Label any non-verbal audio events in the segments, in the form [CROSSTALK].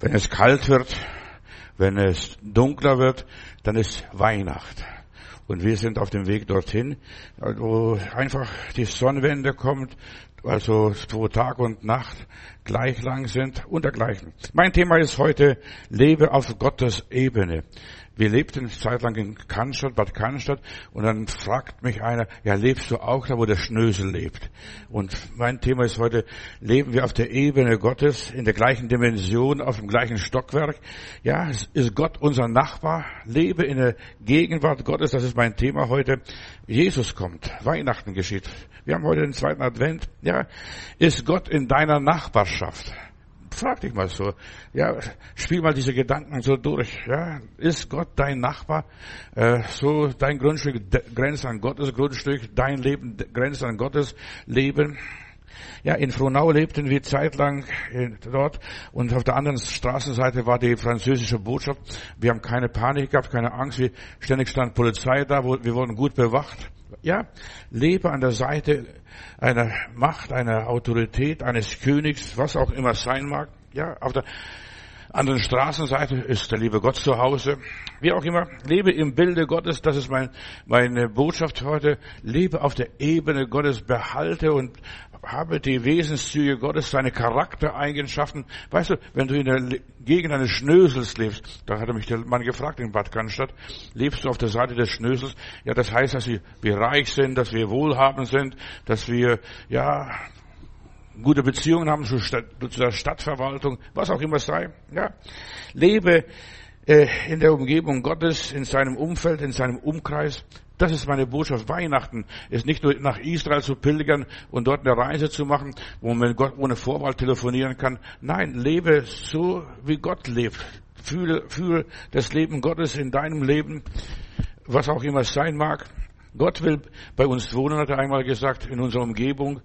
Wenn es kalt wird, wenn es dunkler wird, dann ist Weihnacht. Und wir sind auf dem Weg dorthin, wo einfach die Sonnenwende kommt, also wo Tag und Nacht gleich lang sind und dergleichen. Mein Thema ist heute, lebe auf Gottes Ebene. Wir lebten eine Zeit lang in Cannstatt, Bad Cannstatt, und dann fragt mich einer, ja, lebst du auch da, wo der Schnösel lebt? Und mein Thema ist heute, leben wir auf der Ebene Gottes, in der gleichen Dimension, auf dem gleichen Stockwerk? Ja, ist Gott unser Nachbar? Lebe in der Gegenwart Gottes, das ist mein Thema heute. Jesus kommt, Weihnachten geschieht. Wir haben heute den zweiten Advent. Ja, ist Gott in deiner Nachbarschaft? Frag dich mal so. Ja, spiel mal diese Gedanken so durch. Ja, ist Gott dein Nachbar? Äh, so dein Grundstück grenzt an Gottes Grundstück, dein Leben grenzt an Gottes Leben. Ja, in Frohnau lebten wir zeitlang dort und auf der anderen Straßenseite war die französische Botschaft. Wir haben keine Panik gehabt, keine Angst. Wir, ständig stand Polizei da, wir wurden gut bewacht. Ja, lebe an der Seite einer Macht, einer Autorität, eines Königs, was auch immer sein mag. Ja, auf der anderen Straßenseite ist der liebe Gott zu Hause. Wie auch immer, lebe im Bilde Gottes, das ist mein, meine Botschaft heute. Lebe auf der Ebene Gottes, behalte und habe die Wesenszüge Gottes, seine Charaktereigenschaften. Weißt du, wenn du in der Gegend eines Schnösels lebst, da hat er mich der Mann gefragt in Bad Cannstatt, lebst du auf der Seite des Schnösels? Ja, das heißt, dass wir reich sind, dass wir wohlhabend sind, dass wir, ja, gute Beziehungen haben zur, Stadt, zur Stadtverwaltung, was auch immer sei. Ja, lebe äh, in der Umgebung Gottes, in seinem Umfeld, in seinem Umkreis. Das ist meine Botschaft. Weihnachten ist nicht nur nach Israel zu pilgern und dort eine Reise zu machen, wo man Gott ohne Vorwahl telefonieren kann. Nein, lebe so, wie Gott lebt. Fühle, fühle das Leben Gottes in deinem Leben, was auch immer es sein mag. Gott will bei uns wohnen, hat er einmal gesagt, in unserer Umgebung.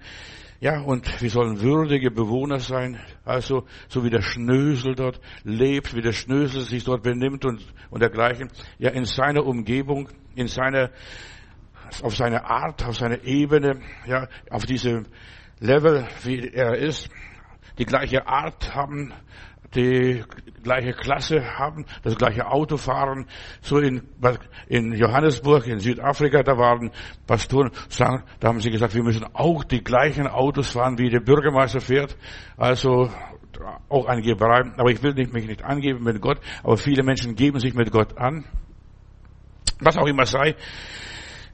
Ja, und wir sollen würdige Bewohner sein, also so wie der Schnösel dort lebt, wie der Schnösel sich dort benimmt und, und dergleichen. Ja, in seiner Umgebung, in seiner, auf seine Art, auf seine Ebene, ja, auf diesem Level, wie er ist, die gleiche Art haben, die gleiche Klasse haben, das gleiche Auto fahren. So in, in Johannesburg, in Südafrika, da waren Pastoren, da haben sie gesagt, wir müssen auch die gleichen Autos fahren, wie der Bürgermeister fährt. Also auch ein Geberei. Aber ich will mich nicht angeben mit Gott, aber viele Menschen geben sich mit Gott an. Was auch immer sei.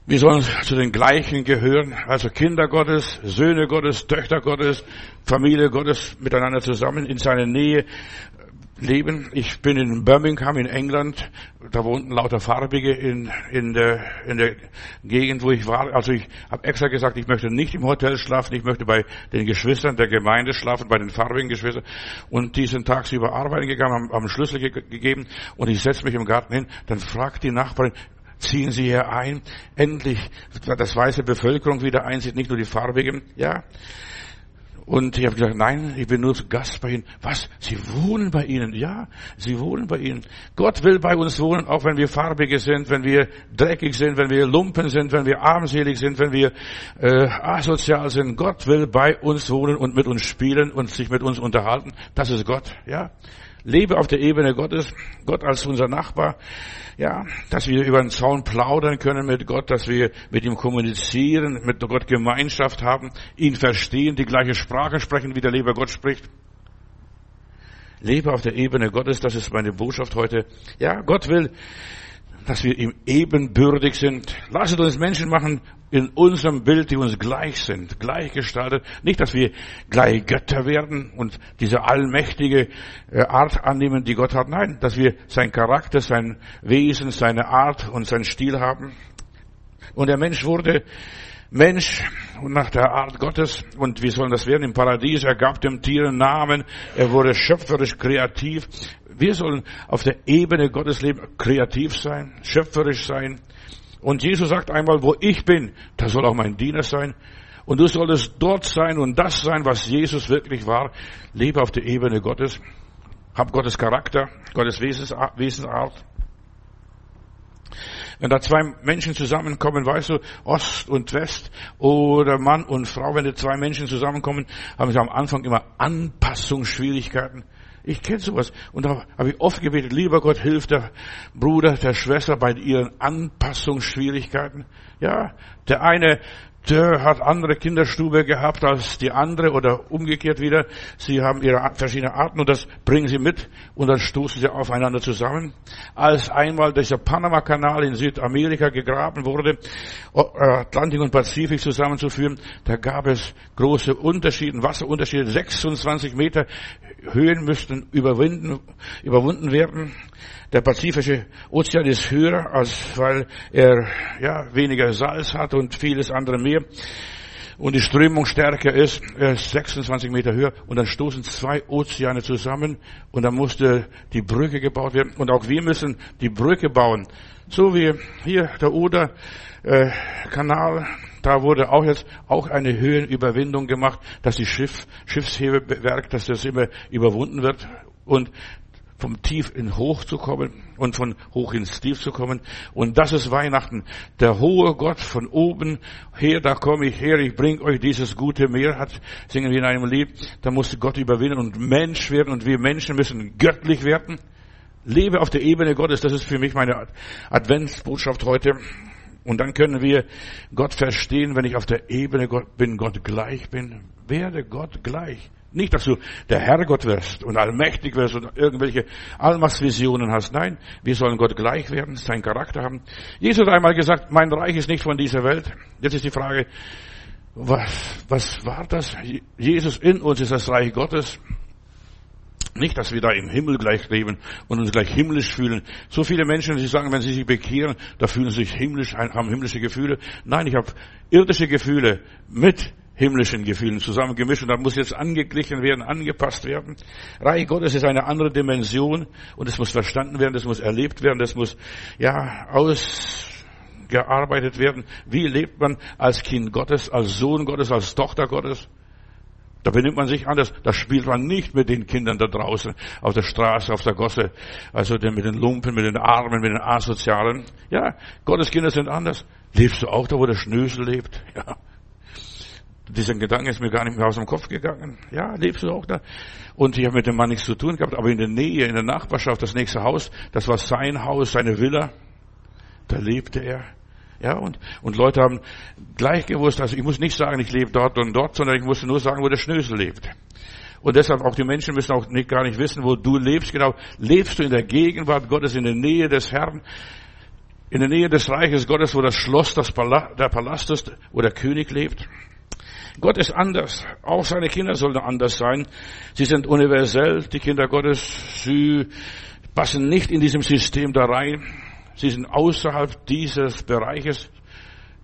Wir sollen zu den gleichen gehören, also Kinder Gottes, Söhne Gottes, Töchter Gottes, Familie Gottes miteinander zusammen in seiner Nähe leben. Ich bin in Birmingham in England, da wohnten lauter Farbige in, in, der, in der Gegend, wo ich war. Also ich habe extra gesagt, ich möchte nicht im Hotel schlafen, ich möchte bei den Geschwistern der Gemeinde schlafen, bei den farbigen Geschwistern. Und diesen tagsüber arbeiten gegangen, haben, haben Schlüssel ge gegeben und ich setze mich im Garten hin, dann fragt die Nachbarin, ziehen Sie hier ein. Endlich das weiße Bevölkerung wieder einsieht, nicht nur die farbigen. Ja. Und ich habe gesagt, nein, ich bin nur Gast bei Ihnen. Was? Sie wohnen bei Ihnen? Ja, Sie wohnen bei Ihnen. Gott will bei uns wohnen, auch wenn wir farbige sind, wenn wir dreckig sind, wenn wir Lumpen sind, wenn wir armselig sind, wenn wir äh, asozial sind. Gott will bei uns wohnen und mit uns spielen und sich mit uns unterhalten. Das ist Gott, ja. Lebe auf der Ebene Gottes, Gott als unser Nachbar. Ja, dass wir über den Zaun plaudern können mit Gott, dass wir mit ihm kommunizieren, mit Gott Gemeinschaft haben, ihn verstehen, die gleiche Sprache sprechen, wie der liebe Gott spricht. Lebe auf der Ebene Gottes, das ist meine Botschaft heute. Ja, Gott will, dass wir ihm ebenbürtig sind. Lasst uns Menschen machen in unserem Bild, die uns gleich sind, gleichgestaltet. Nicht, dass wir gleich Götter werden und diese allmächtige äh, Art annehmen, die Gott hat. Nein, dass wir sein Charakter, sein Wesen, seine Art und sein Stil haben. Und der Mensch wurde Mensch und nach der Art Gottes und wie sollen das werden im Paradies. Er gab dem Tier einen Namen. Er wurde schöpferisch kreativ. Wir sollen auf der Ebene Gottes leben, kreativ sein, schöpferisch sein. Und Jesus sagt einmal, wo ich bin, da soll auch mein Diener sein. Und du solltest dort sein und das sein, was Jesus wirklich war. Lebe auf der Ebene Gottes. Hab Gottes Charakter, Gottes Wesensart. Wenn da zwei Menschen zusammenkommen, weißt du, Ost und West oder Mann und Frau, wenn da zwei Menschen zusammenkommen, haben sie am Anfang immer Anpassungsschwierigkeiten. Ich kenne sowas. Und da habe ich oft gebetet, lieber Gott, hilf der Bruder, der Schwester bei ihren Anpassungsschwierigkeiten. Ja, der eine der hat andere Kinderstube gehabt als die andere oder umgekehrt wieder. Sie haben ihre verschiedenen Arten und das bringen sie mit und dann stoßen sie aufeinander zusammen. Als einmal dieser Panama-Kanal in Südamerika gegraben wurde, Atlantik und Pazifik zusammenzuführen, da gab es große Unterschiede, Wasserunterschiede. 26 Meter Höhen müssten überwinden, überwunden werden. Der Pazifische Ozean ist höher, als weil er ja weniger Salz hat und vieles andere mehr. Und die Strömung stärker ist, er ist 26 Meter höher und dann stoßen zwei Ozeane zusammen und dann musste die Brücke gebaut werden und auch wir müssen die Brücke bauen. So wie hier der Oder äh, da wurde auch jetzt auch eine Höhenüberwindung gemacht, dass die Schiff, Schiffshebewerk, dass das immer überwunden wird und vom Tief in Hoch zu kommen und von Hoch ins Tief zu kommen. Und das ist Weihnachten. Der hohe Gott von oben her, da komme ich her, ich bringe euch dieses gute Meer, hat, singen wir in einem Lied. Da musste Gott überwinden und Mensch werden und wir Menschen müssen göttlich werden. Lebe auf der Ebene Gottes, das ist für mich meine Adventsbotschaft heute. Und dann können wir Gott verstehen, wenn ich auf der Ebene Gott bin, Gott gleich bin. Werde Gott gleich. Nicht, dass du der Herrgott wirst und allmächtig wirst und irgendwelche Allmachtsvisionen hast. Nein, wir sollen Gott gleich werden, seinen Charakter haben. Jesus hat einmal gesagt, mein Reich ist nicht von dieser Welt. Jetzt ist die Frage, was, was war das? Jesus in uns ist das Reich Gottes. Nicht, dass wir da im Himmel gleich leben und uns gleich himmlisch fühlen. So viele Menschen, die sagen, wenn sie sich bekehren, da fühlen sie sich himmlisch, haben himmlische Gefühle. Nein, ich habe irdische Gefühle mit himmlischen Gefühlen zusammengemischt und da muss jetzt angeglichen werden, angepasst werden. Reich Gottes ist eine andere Dimension und es muss verstanden werden, es muss erlebt werden, es muss, ja, ausgearbeitet werden. Wie lebt man als Kind Gottes, als Sohn Gottes, als Tochter Gottes? Da benimmt man sich anders. Da spielt man nicht mit den Kindern da draußen auf der Straße, auf der Gosse, also mit den Lumpen, mit den Armen, mit den Asozialen. Ja, Gottes Kinder sind anders. Lebst du auch da, wo der Schnösel lebt? [LAUGHS] Ja. Dieser Gedanke ist mir gar nicht mehr aus dem Kopf gegangen. Ja, lebst du auch da? Und ich habe mit dem Mann nichts zu tun gehabt, aber in der Nähe, in der Nachbarschaft, das nächste Haus, das war sein Haus, seine Villa. Da lebte er. Ja, und, und Leute haben gleich gewusst, also ich muss nicht sagen, ich lebe dort und dort, sondern ich musste nur sagen, wo der Schnösel lebt. Und deshalb auch die Menschen müssen auch nicht, gar nicht wissen, wo du lebst. Genau, lebst du in der Gegenwart Gottes, in der Nähe des Herrn, in der Nähe des Reiches Gottes, wo das Schloss, das Palast, der Palast ist, wo der König lebt. Gott ist anders. Auch seine Kinder sollen anders sein. Sie sind universell, die Kinder Gottes. Sie passen nicht in diesem System da rein. Sie sind außerhalb dieses Bereiches.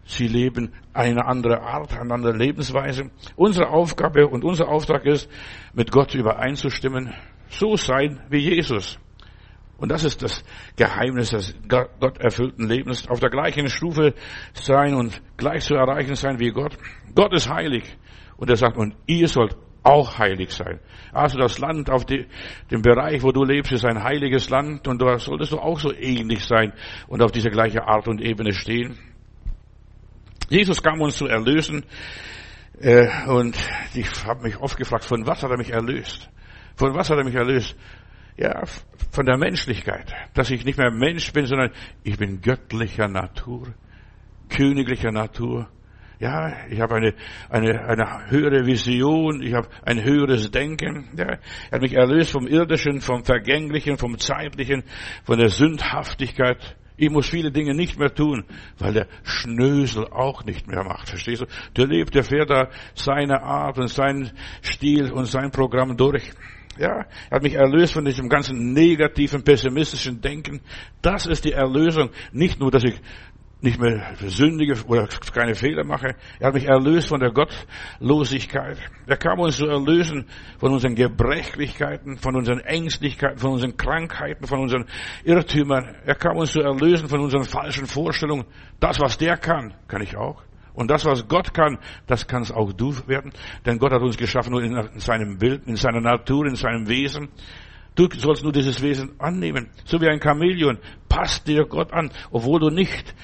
Sie leben eine andere Art, eine andere Lebensweise. Unsere Aufgabe und unser Auftrag ist, mit Gott übereinzustimmen, so sein wie Jesus. Und das ist das Geheimnis des Gott erfüllten Lebens. Auf der gleichen Stufe sein und gleich zu erreichen sein wie Gott. Gott ist heilig. Und er sagt, und ihr sollt auch heilig sein. Also das Land auf die, dem Bereich, wo du lebst, ist ein heiliges Land und da solltest du auch so ähnlich sein und auf dieser gleichen Art und Ebene stehen. Jesus kam uns zu erlösen äh, und ich habe mich oft gefragt, von was hat er mich erlöst? Von was hat er mich erlöst? Ja, von der Menschlichkeit, dass ich nicht mehr Mensch bin, sondern ich bin göttlicher Natur, königlicher Natur. Ja, ich habe eine, eine, eine höhere Vision, ich habe ein höheres Denken. Ja, er hat mich erlöst vom Irdischen, vom Vergänglichen, vom Zeitlichen, von der Sündhaftigkeit. Ich muss viele Dinge nicht mehr tun, weil der Schnösel auch nicht mehr macht. Verstehst du? Der lebt, der fährt da seine Art und seinen Stil und sein Programm durch. Ja, er hat mich erlöst von diesem ganzen negativen, pessimistischen Denken. Das ist die Erlösung. Nicht nur, dass ich nicht mehr sündige oder keine Fehler mache. Er hat mich erlöst von der Gottlosigkeit. Er kam uns zu erlösen von unseren Gebrechlichkeiten, von unseren Ängstlichkeiten, von unseren Krankheiten, von unseren Irrtümern. Er kam uns zu erlösen von unseren falschen Vorstellungen. Das, was der kann, kann ich auch. Und das, was Gott kann, das kannst auch du werden. Denn Gott hat uns geschaffen nur in seinem Bild, in seiner Natur, in seinem Wesen. Du sollst nur dieses Wesen annehmen. So wie ein Chamäleon. Passt dir Gott an, obwohl du nicht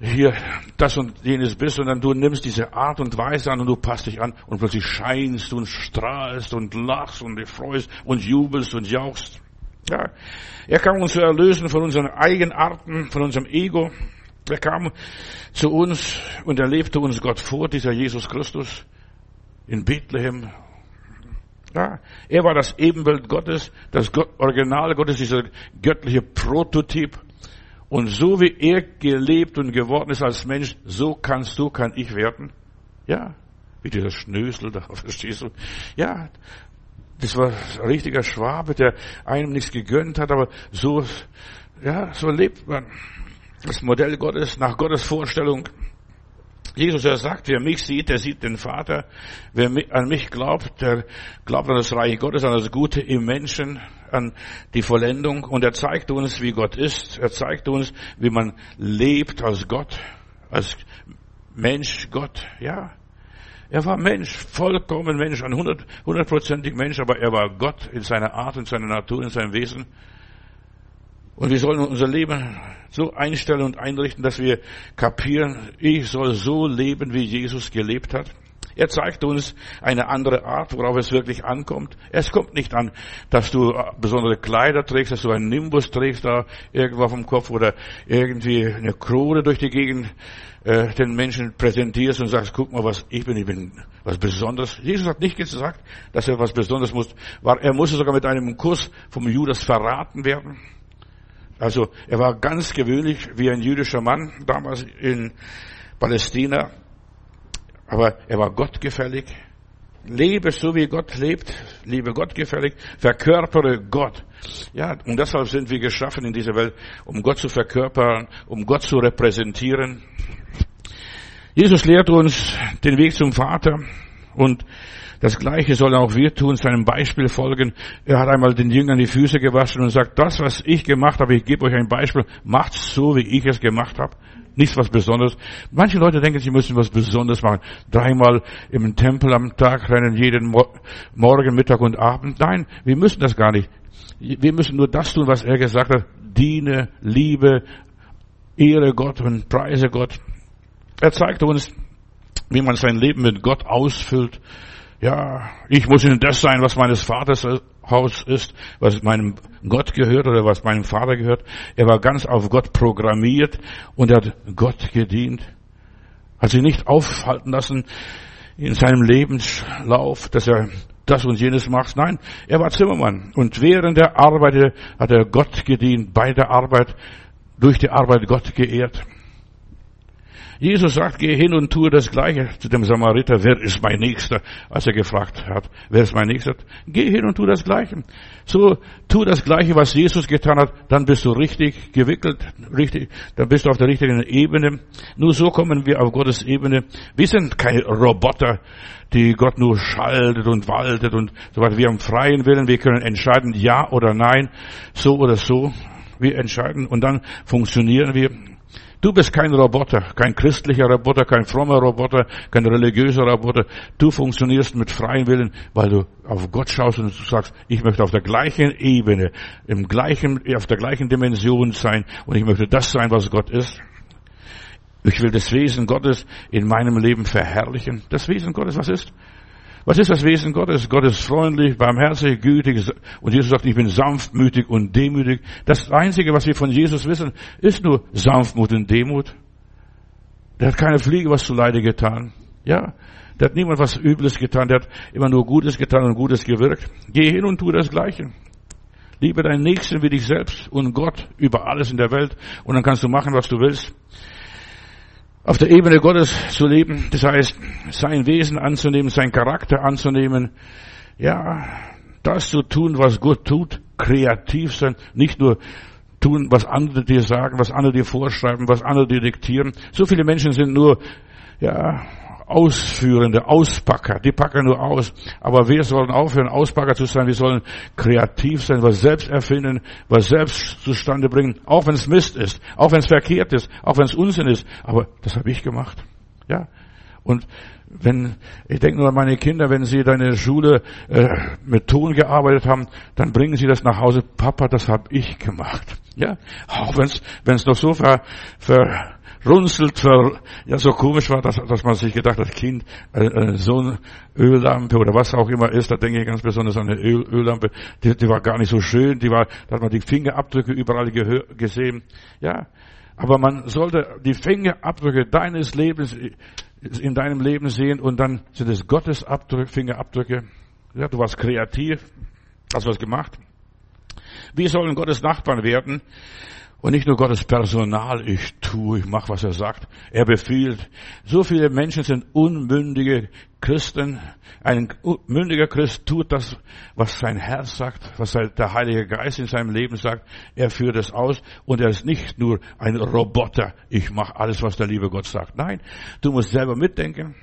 hier das und jenes bist, sondern du nimmst diese Art und Weise an und du passt dich an und plötzlich scheinst und strahlst und lachst und freust und jubelst und jauchst. Ja, er kam uns zu erlösen von unseren Eigenarten, von unserem Ego. Er kam zu uns und er lebte uns Gott vor, dieser Jesus Christus in Bethlehem. Ja, er war das Ebenbild Gottes, das Original Gottes, dieser göttliche Prototyp. Und so wie er gelebt und geworden ist als Mensch, so kannst du, kann ich werden. Ja, wie dieser Schnösel da, [LAUGHS] verstehst du? Ja, das war ein richtiger Schwabe, der einem nichts gegönnt hat, aber so, ja, so lebt man. Das Modell Gottes, nach Gottes Vorstellung. Jesus, er sagt, wer mich sieht, der sieht den Vater. Wer an mich glaubt, der glaubt an das Reich Gottes, an das Gute im Menschen an die Vollendung und er zeigt uns, wie Gott ist. Er zeigt uns, wie man lebt als Gott, als Mensch Gott, ja. Er war Mensch, vollkommen Mensch, ein hundertprozentig Mensch, aber er war Gott in seiner Art, in seiner Natur, in seinem Wesen. Und wir sollen unser Leben so einstellen und einrichten, dass wir kapieren, ich soll so leben, wie Jesus gelebt hat. Er zeigt uns eine andere Art, worauf es wirklich ankommt. Es kommt nicht an, dass du besondere Kleider trägst, dass du einen Nimbus trägst da irgendwo auf dem Kopf oder irgendwie eine Krone durch die Gegend äh, den Menschen präsentierst und sagst, guck mal, was ich bin, ich bin was Besonderes. Jesus hat nicht gesagt, dass er was Besonderes muss. Er musste sogar mit einem Kuss vom Judas verraten werden. Also er war ganz gewöhnlich wie ein jüdischer Mann damals in Palästina. Aber er war gottgefällig. Lebe so wie Gott lebt, liebe gottgefällig, verkörpere Gott. Ja, und deshalb sind wir geschaffen in dieser Welt, um Gott zu verkörpern, um Gott zu repräsentieren. Jesus lehrt uns den Weg zum Vater und das Gleiche sollen auch wir tun, seinem Beispiel folgen. Er hat einmal den Jüngern die Füße gewaschen und sagt, das, was ich gemacht habe, ich gebe euch ein Beispiel, macht so, wie ich es gemacht habe. Nichts was Besonderes. Manche Leute denken, sie müssen was Besonderes machen. Dreimal im Tempel am Tag rennen, jeden Morgen, Mittag und Abend. Nein, wir müssen das gar nicht. Wir müssen nur das tun, was er gesagt hat. Diene, liebe, ehre Gott und preise Gott. Er zeigt uns, wie man sein Leben mit Gott ausfüllt. Ja, ich muss in das sein, was meines Vaters Haus ist, was meinem Gott gehört oder was meinem Vater gehört. Er war ganz auf Gott programmiert und hat Gott gedient. Hat sich nicht aufhalten lassen in seinem Lebenslauf, dass er das und jenes macht. Nein, er war Zimmermann. Und während er arbeitete, hat er Gott gedient, bei der Arbeit, durch die Arbeit Gott geehrt. Jesus sagt, geh hin und tue das Gleiche zu dem Samariter. Wer ist mein Nächster? Als er gefragt hat, wer ist mein Nächster? Geh hin und tu das Gleiche. So, tu das Gleiche, was Jesus getan hat, dann bist du richtig gewickelt, richtig, dann bist du auf der richtigen Ebene. Nur so kommen wir auf Gottes Ebene. Wir sind keine Roboter, die Gott nur schaltet und waltet und so weiter. Wir haben freien Willen, wir können entscheiden, ja oder nein, so oder so. Wir entscheiden und dann funktionieren wir. Du bist kein Roboter, kein christlicher Roboter, kein frommer Roboter, kein religiöser Roboter. Du funktionierst mit freiem Willen, weil du auf Gott schaust und du sagst, ich möchte auf der gleichen Ebene, im gleichen, auf der gleichen Dimension sein und ich möchte das sein, was Gott ist. Ich will das Wesen Gottes in meinem Leben verherrlichen. Das Wesen Gottes, was ist? Was ist das Wesen Gottes? Gott ist freundlich, barmherzig, gütig. Und Jesus sagt, ich bin sanftmütig und demütig. Das Einzige, was wir von Jesus wissen, ist nur Sanftmut und Demut. Der hat keine Fliege was zu Leide getan. Ja, der hat niemand was Übles getan. Der hat immer nur Gutes getan und Gutes gewirkt. Geh hin und tu das Gleiche. Liebe deinen Nächsten wie dich selbst und Gott über alles in der Welt. Und dann kannst du machen, was du willst auf der Ebene Gottes zu leben, das heißt, sein Wesen anzunehmen, sein Charakter anzunehmen, ja, das zu tun, was Gott tut, kreativ sein, nicht nur tun, was andere dir sagen, was andere dir vorschreiben, was andere dir diktieren. So viele Menschen sind nur, ja, Ausführende, Auspacker, die packen nur aus. Aber wir sollen aufhören, Auspacker zu sein. Wir sollen kreativ sein, was selbst erfinden, was selbst zustande bringen, auch wenn es Mist ist, auch wenn es verkehrt ist, auch wenn es Unsinn ist. Aber das habe ich gemacht. Ja. Und wenn, ich denke nur an meine Kinder, wenn sie da in der Schule äh, mit Ton gearbeitet haben, dann bringen sie das nach Hause. Papa, das habe ich gemacht. Ja, auch wenn es wenn es noch so ver, ver, runzelt, ja, so komisch war, dass, dass man sich gedacht hat, Kind, äh, äh, so eine Öllampe oder was auch immer ist, da denke ich ganz besonders an eine Öl, Öllampe, die, die war gar nicht so schön, die war, da hat man die Fingerabdrücke überall gesehen, ja. Aber man sollte die Fingerabdrücke deines Lebens in deinem Leben sehen und dann sind es Gottes Abdrücke, Fingerabdrücke. Ja, du warst kreativ, hast was gemacht. Wir sollen Gottes Nachbarn werden und nicht nur Gottes Personal. Ich tue, ich mache, was er sagt. Er befiehlt. So viele Menschen sind unmündige Christen. Ein mündiger Christ tut das, was sein Herz sagt, was der Heilige Geist in seinem Leben sagt. Er führt es aus und er ist nicht nur ein Roboter. Ich mache alles, was der liebe Gott sagt. Nein, du musst selber mitdenken,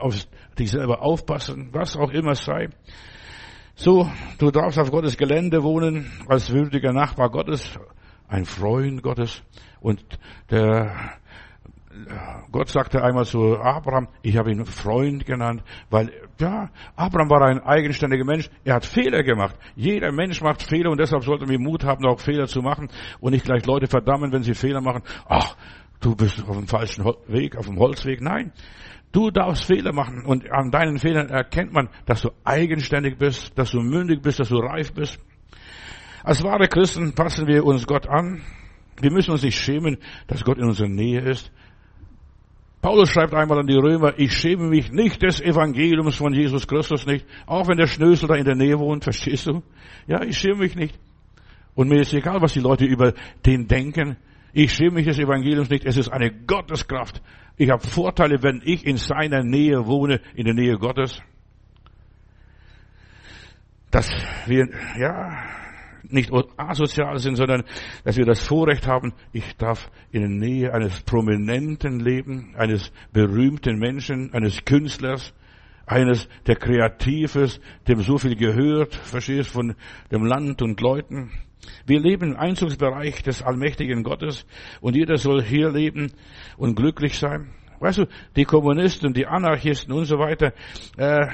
auf dich selber aufpassen, was auch immer es sei. So, du darfst auf Gottes Gelände wohnen, als würdiger Nachbar Gottes, ein Freund Gottes. Und der Gott sagte einmal zu Abraham, ich habe ihn Freund genannt, weil, ja, Abraham war ein eigenständiger Mensch. Er hat Fehler gemacht. Jeder Mensch macht Fehler und deshalb sollten wir Mut haben, auch Fehler zu machen und nicht gleich Leute verdammen, wenn sie Fehler machen. Ach, du bist auf dem falschen Weg, auf dem Holzweg. Nein. Du darfst Fehler machen und an deinen Fehlern erkennt man, dass du eigenständig bist, dass du mündig bist, dass du reif bist. Als wahre Christen passen wir uns Gott an. Wir müssen uns nicht schämen, dass Gott in unserer Nähe ist. Paulus schreibt einmal an die Römer, ich schäme mich nicht des Evangeliums von Jesus Christus nicht, auch wenn der Schnösel da in der Nähe wohnt, verstehst du? Ja, ich schäme mich nicht. Und mir ist egal, was die Leute über den denken. Ich schäme mich des Evangeliums nicht. Es ist eine Gotteskraft. Ich habe Vorteile, wenn ich in seiner Nähe wohne, in der Nähe Gottes. Dass wir, ja, nicht asozial sind, sondern dass wir das Vorrecht haben, ich darf in der Nähe eines Prominenten leben, eines berühmten Menschen, eines Künstlers, eines, der kreativ ist, dem so viel gehört, verstehst, von dem Land und Leuten. Wir leben im Einzugsbereich des allmächtigen Gottes und jeder soll hier leben und glücklich sein. Weißt du, die Kommunisten, die Anarchisten und so weiter, äh,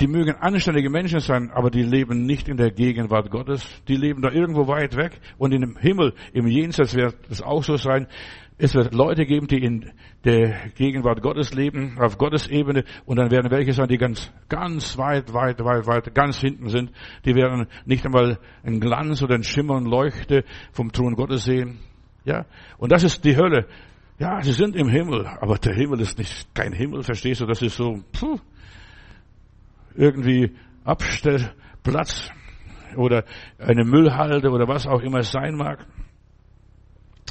die mögen anständige Menschen sein, aber die leben nicht in der Gegenwart Gottes. Die leben da irgendwo weit weg und in dem Himmel, im Jenseits wird es auch so sein. Es wird Leute geben, die in der Gegenwart Gottes leben, auf Gottes Ebene, und dann werden welche sein, die ganz, ganz weit, weit, weit, weit, ganz hinten sind. Die werden nicht einmal einen Glanz oder einen Schimmer und Leuchte vom Thron Gottes sehen. Ja, und das ist die Hölle. Ja, sie sind im Himmel, aber der Himmel ist nicht kein Himmel, verstehst du? Das ist so, puh, irgendwie Abstellplatz oder eine Müllhalde oder was auch immer es sein mag.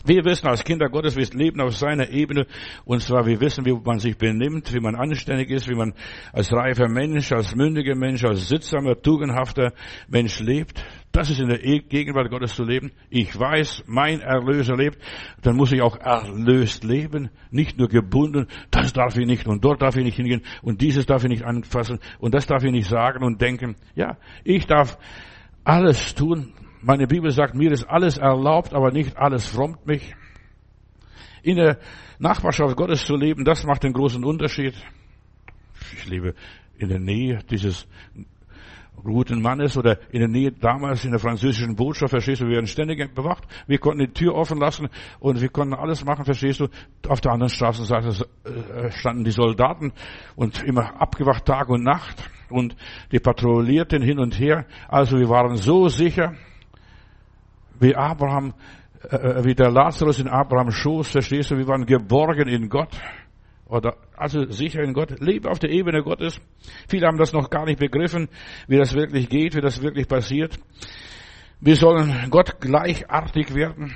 Wir wissen als Kinder Gottes, wir leben auf seiner Ebene. Und zwar, wir wissen, wie man sich benimmt, wie man anständig ist, wie man als reifer Mensch, als mündiger Mensch, als sittsamer, tugendhafter Mensch lebt. Das ist in der e- Gegenwart Gottes zu leben. Ich weiß, mein Erlöser lebt. Dann muss ich auch erlöst leben. Nicht nur gebunden. Das darf ich nicht und dort darf ich nicht hingehen und dieses darf ich nicht anfassen und das darf ich nicht sagen und denken. Ja, ich darf alles tun, meine Bibel sagt, mir ist alles erlaubt, aber nicht alles frommt mich. In der Nachbarschaft Gottes zu leben, das macht den großen Unterschied. Ich lebe in der Nähe dieses guten Mannes oder in der Nähe damals in der französischen Botschaft, verstehst du, wir werden ständig bewacht. Wir konnten die Tür offen lassen und wir konnten alles machen, verstehst du. Auf der anderen Straßenseite äh, standen die Soldaten und immer abgewacht Tag und Nacht und die patrouillierten hin und her. Also wir waren so sicher, wie Abraham, äh, äh, wie der Lazarus in Abrahams Schoß, verstehst du, wir waren geborgen in Gott. Oder, also sicher in Gott, lebe auf der Ebene Gottes. Viele haben das noch gar nicht begriffen, wie das wirklich geht, wie das wirklich passiert. Wir sollen Gott gleichartig werden.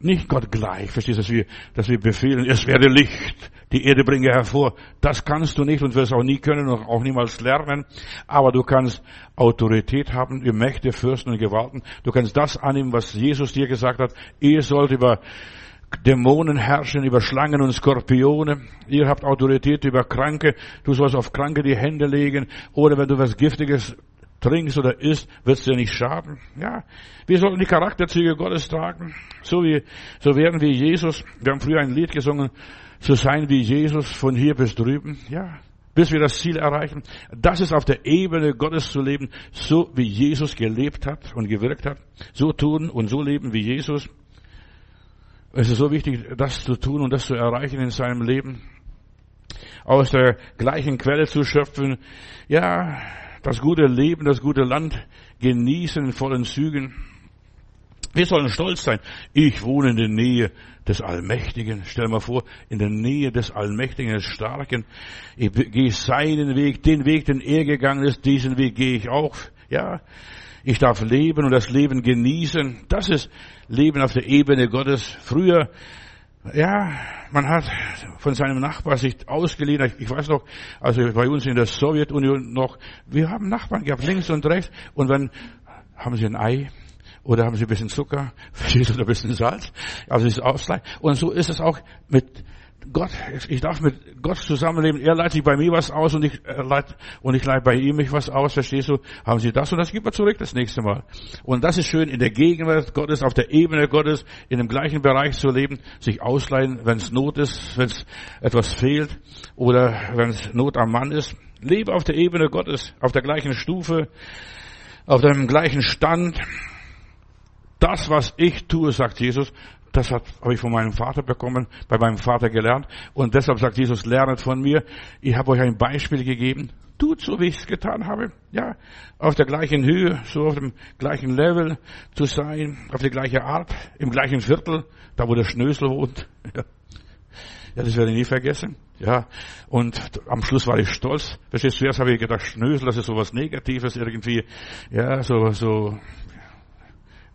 Nicht Gott gleich, verstehst du, dass wir, dass wir befehlen, es werde Licht, die Erde bringe hervor. Das kannst du nicht und wirst auch nie können und auch niemals lernen. Aber du kannst Autorität haben über Mächte, Fürsten und Gewalten. Du kannst das annehmen, was Jesus dir gesagt hat. Ihr sollt über Dämonen herrschen, über Schlangen und Skorpione. Ihr habt Autorität über Kranke. Du sollst auf Kranke die Hände legen. Oder wenn du was Giftiges trinkst oder isst, wird es dir nicht schaden. Ja, wir sollten die Charakterzüge Gottes tragen, so wie, so werden wie Jesus. Wir haben früher ein Lied gesungen, zu sein wie Jesus von hier bis drüben. Ja, bis wir das Ziel erreichen. Das ist auf der Ebene Gottes zu leben, so wie Jesus gelebt hat und gewirkt hat. So tun und so leben wie Jesus. Es ist so wichtig, das zu tun und das zu erreichen in seinem Leben. Aus der gleichen Quelle zu schöpfen. Ja, das gute Leben, das gute Land genießen in vollen Zügen. Wir sollen stolz sein. Ich wohne in der Nähe des Allmächtigen. Stell mal vor, in der Nähe des Allmächtigen, des Starken. Ich gehe seinen Weg, den Weg, den er gegangen ist, diesen Weg gehe ich auch. Ja, ich darf leben und das Leben genießen. Das ist Leben auf der Ebene Gottes. Früher, ja, man hat von seinem Nachbar sich ausgeliehen. Ich weiß noch, also bei uns in der Sowjetunion noch, wir haben Nachbarn gehabt, links und rechts. Und wenn, haben sie ein Ei? Oder haben Sie ein bisschen Zucker? [LAUGHS] Oder ein bisschen Salz? Also ist Ausgleich. Und so ist es auch mit Gott. Ich darf mit Gott zusammenleben. Er leitet sich bei mir was aus und ich leite, und ich leite bei ihm mich was aus. Verstehst du? Haben Sie das und das gibt er zurück das nächste Mal. Und das ist schön, in der Gegenwart Gottes, auf der Ebene Gottes, in dem gleichen Bereich zu leben, sich ausleihen, wenn es Not ist, wenn es etwas fehlt oder wenn es Not am Mann ist. Lebe auf der Ebene Gottes, auf der gleichen Stufe, auf dem gleichen Stand, das, was ich tue, sagt Jesus, das habe ich von meinem Vater bekommen, bei meinem Vater gelernt. Und deshalb sagt Jesus, lernet von mir. Ich habe euch ein Beispiel gegeben. Tut so, wie ich es getan habe. Ja, auf der gleichen Höhe, so auf dem gleichen Level zu sein, auf die gleiche Art, im gleichen Viertel, da wo der Schnösel wohnt. [LAUGHS] Ja, das werde ich nie vergessen. Ja, und am Schluss war ich stolz. Verstehst du, zuerst habe ich gedacht, Schnösel, das ist sowas Negatives irgendwie. Ja, so, so,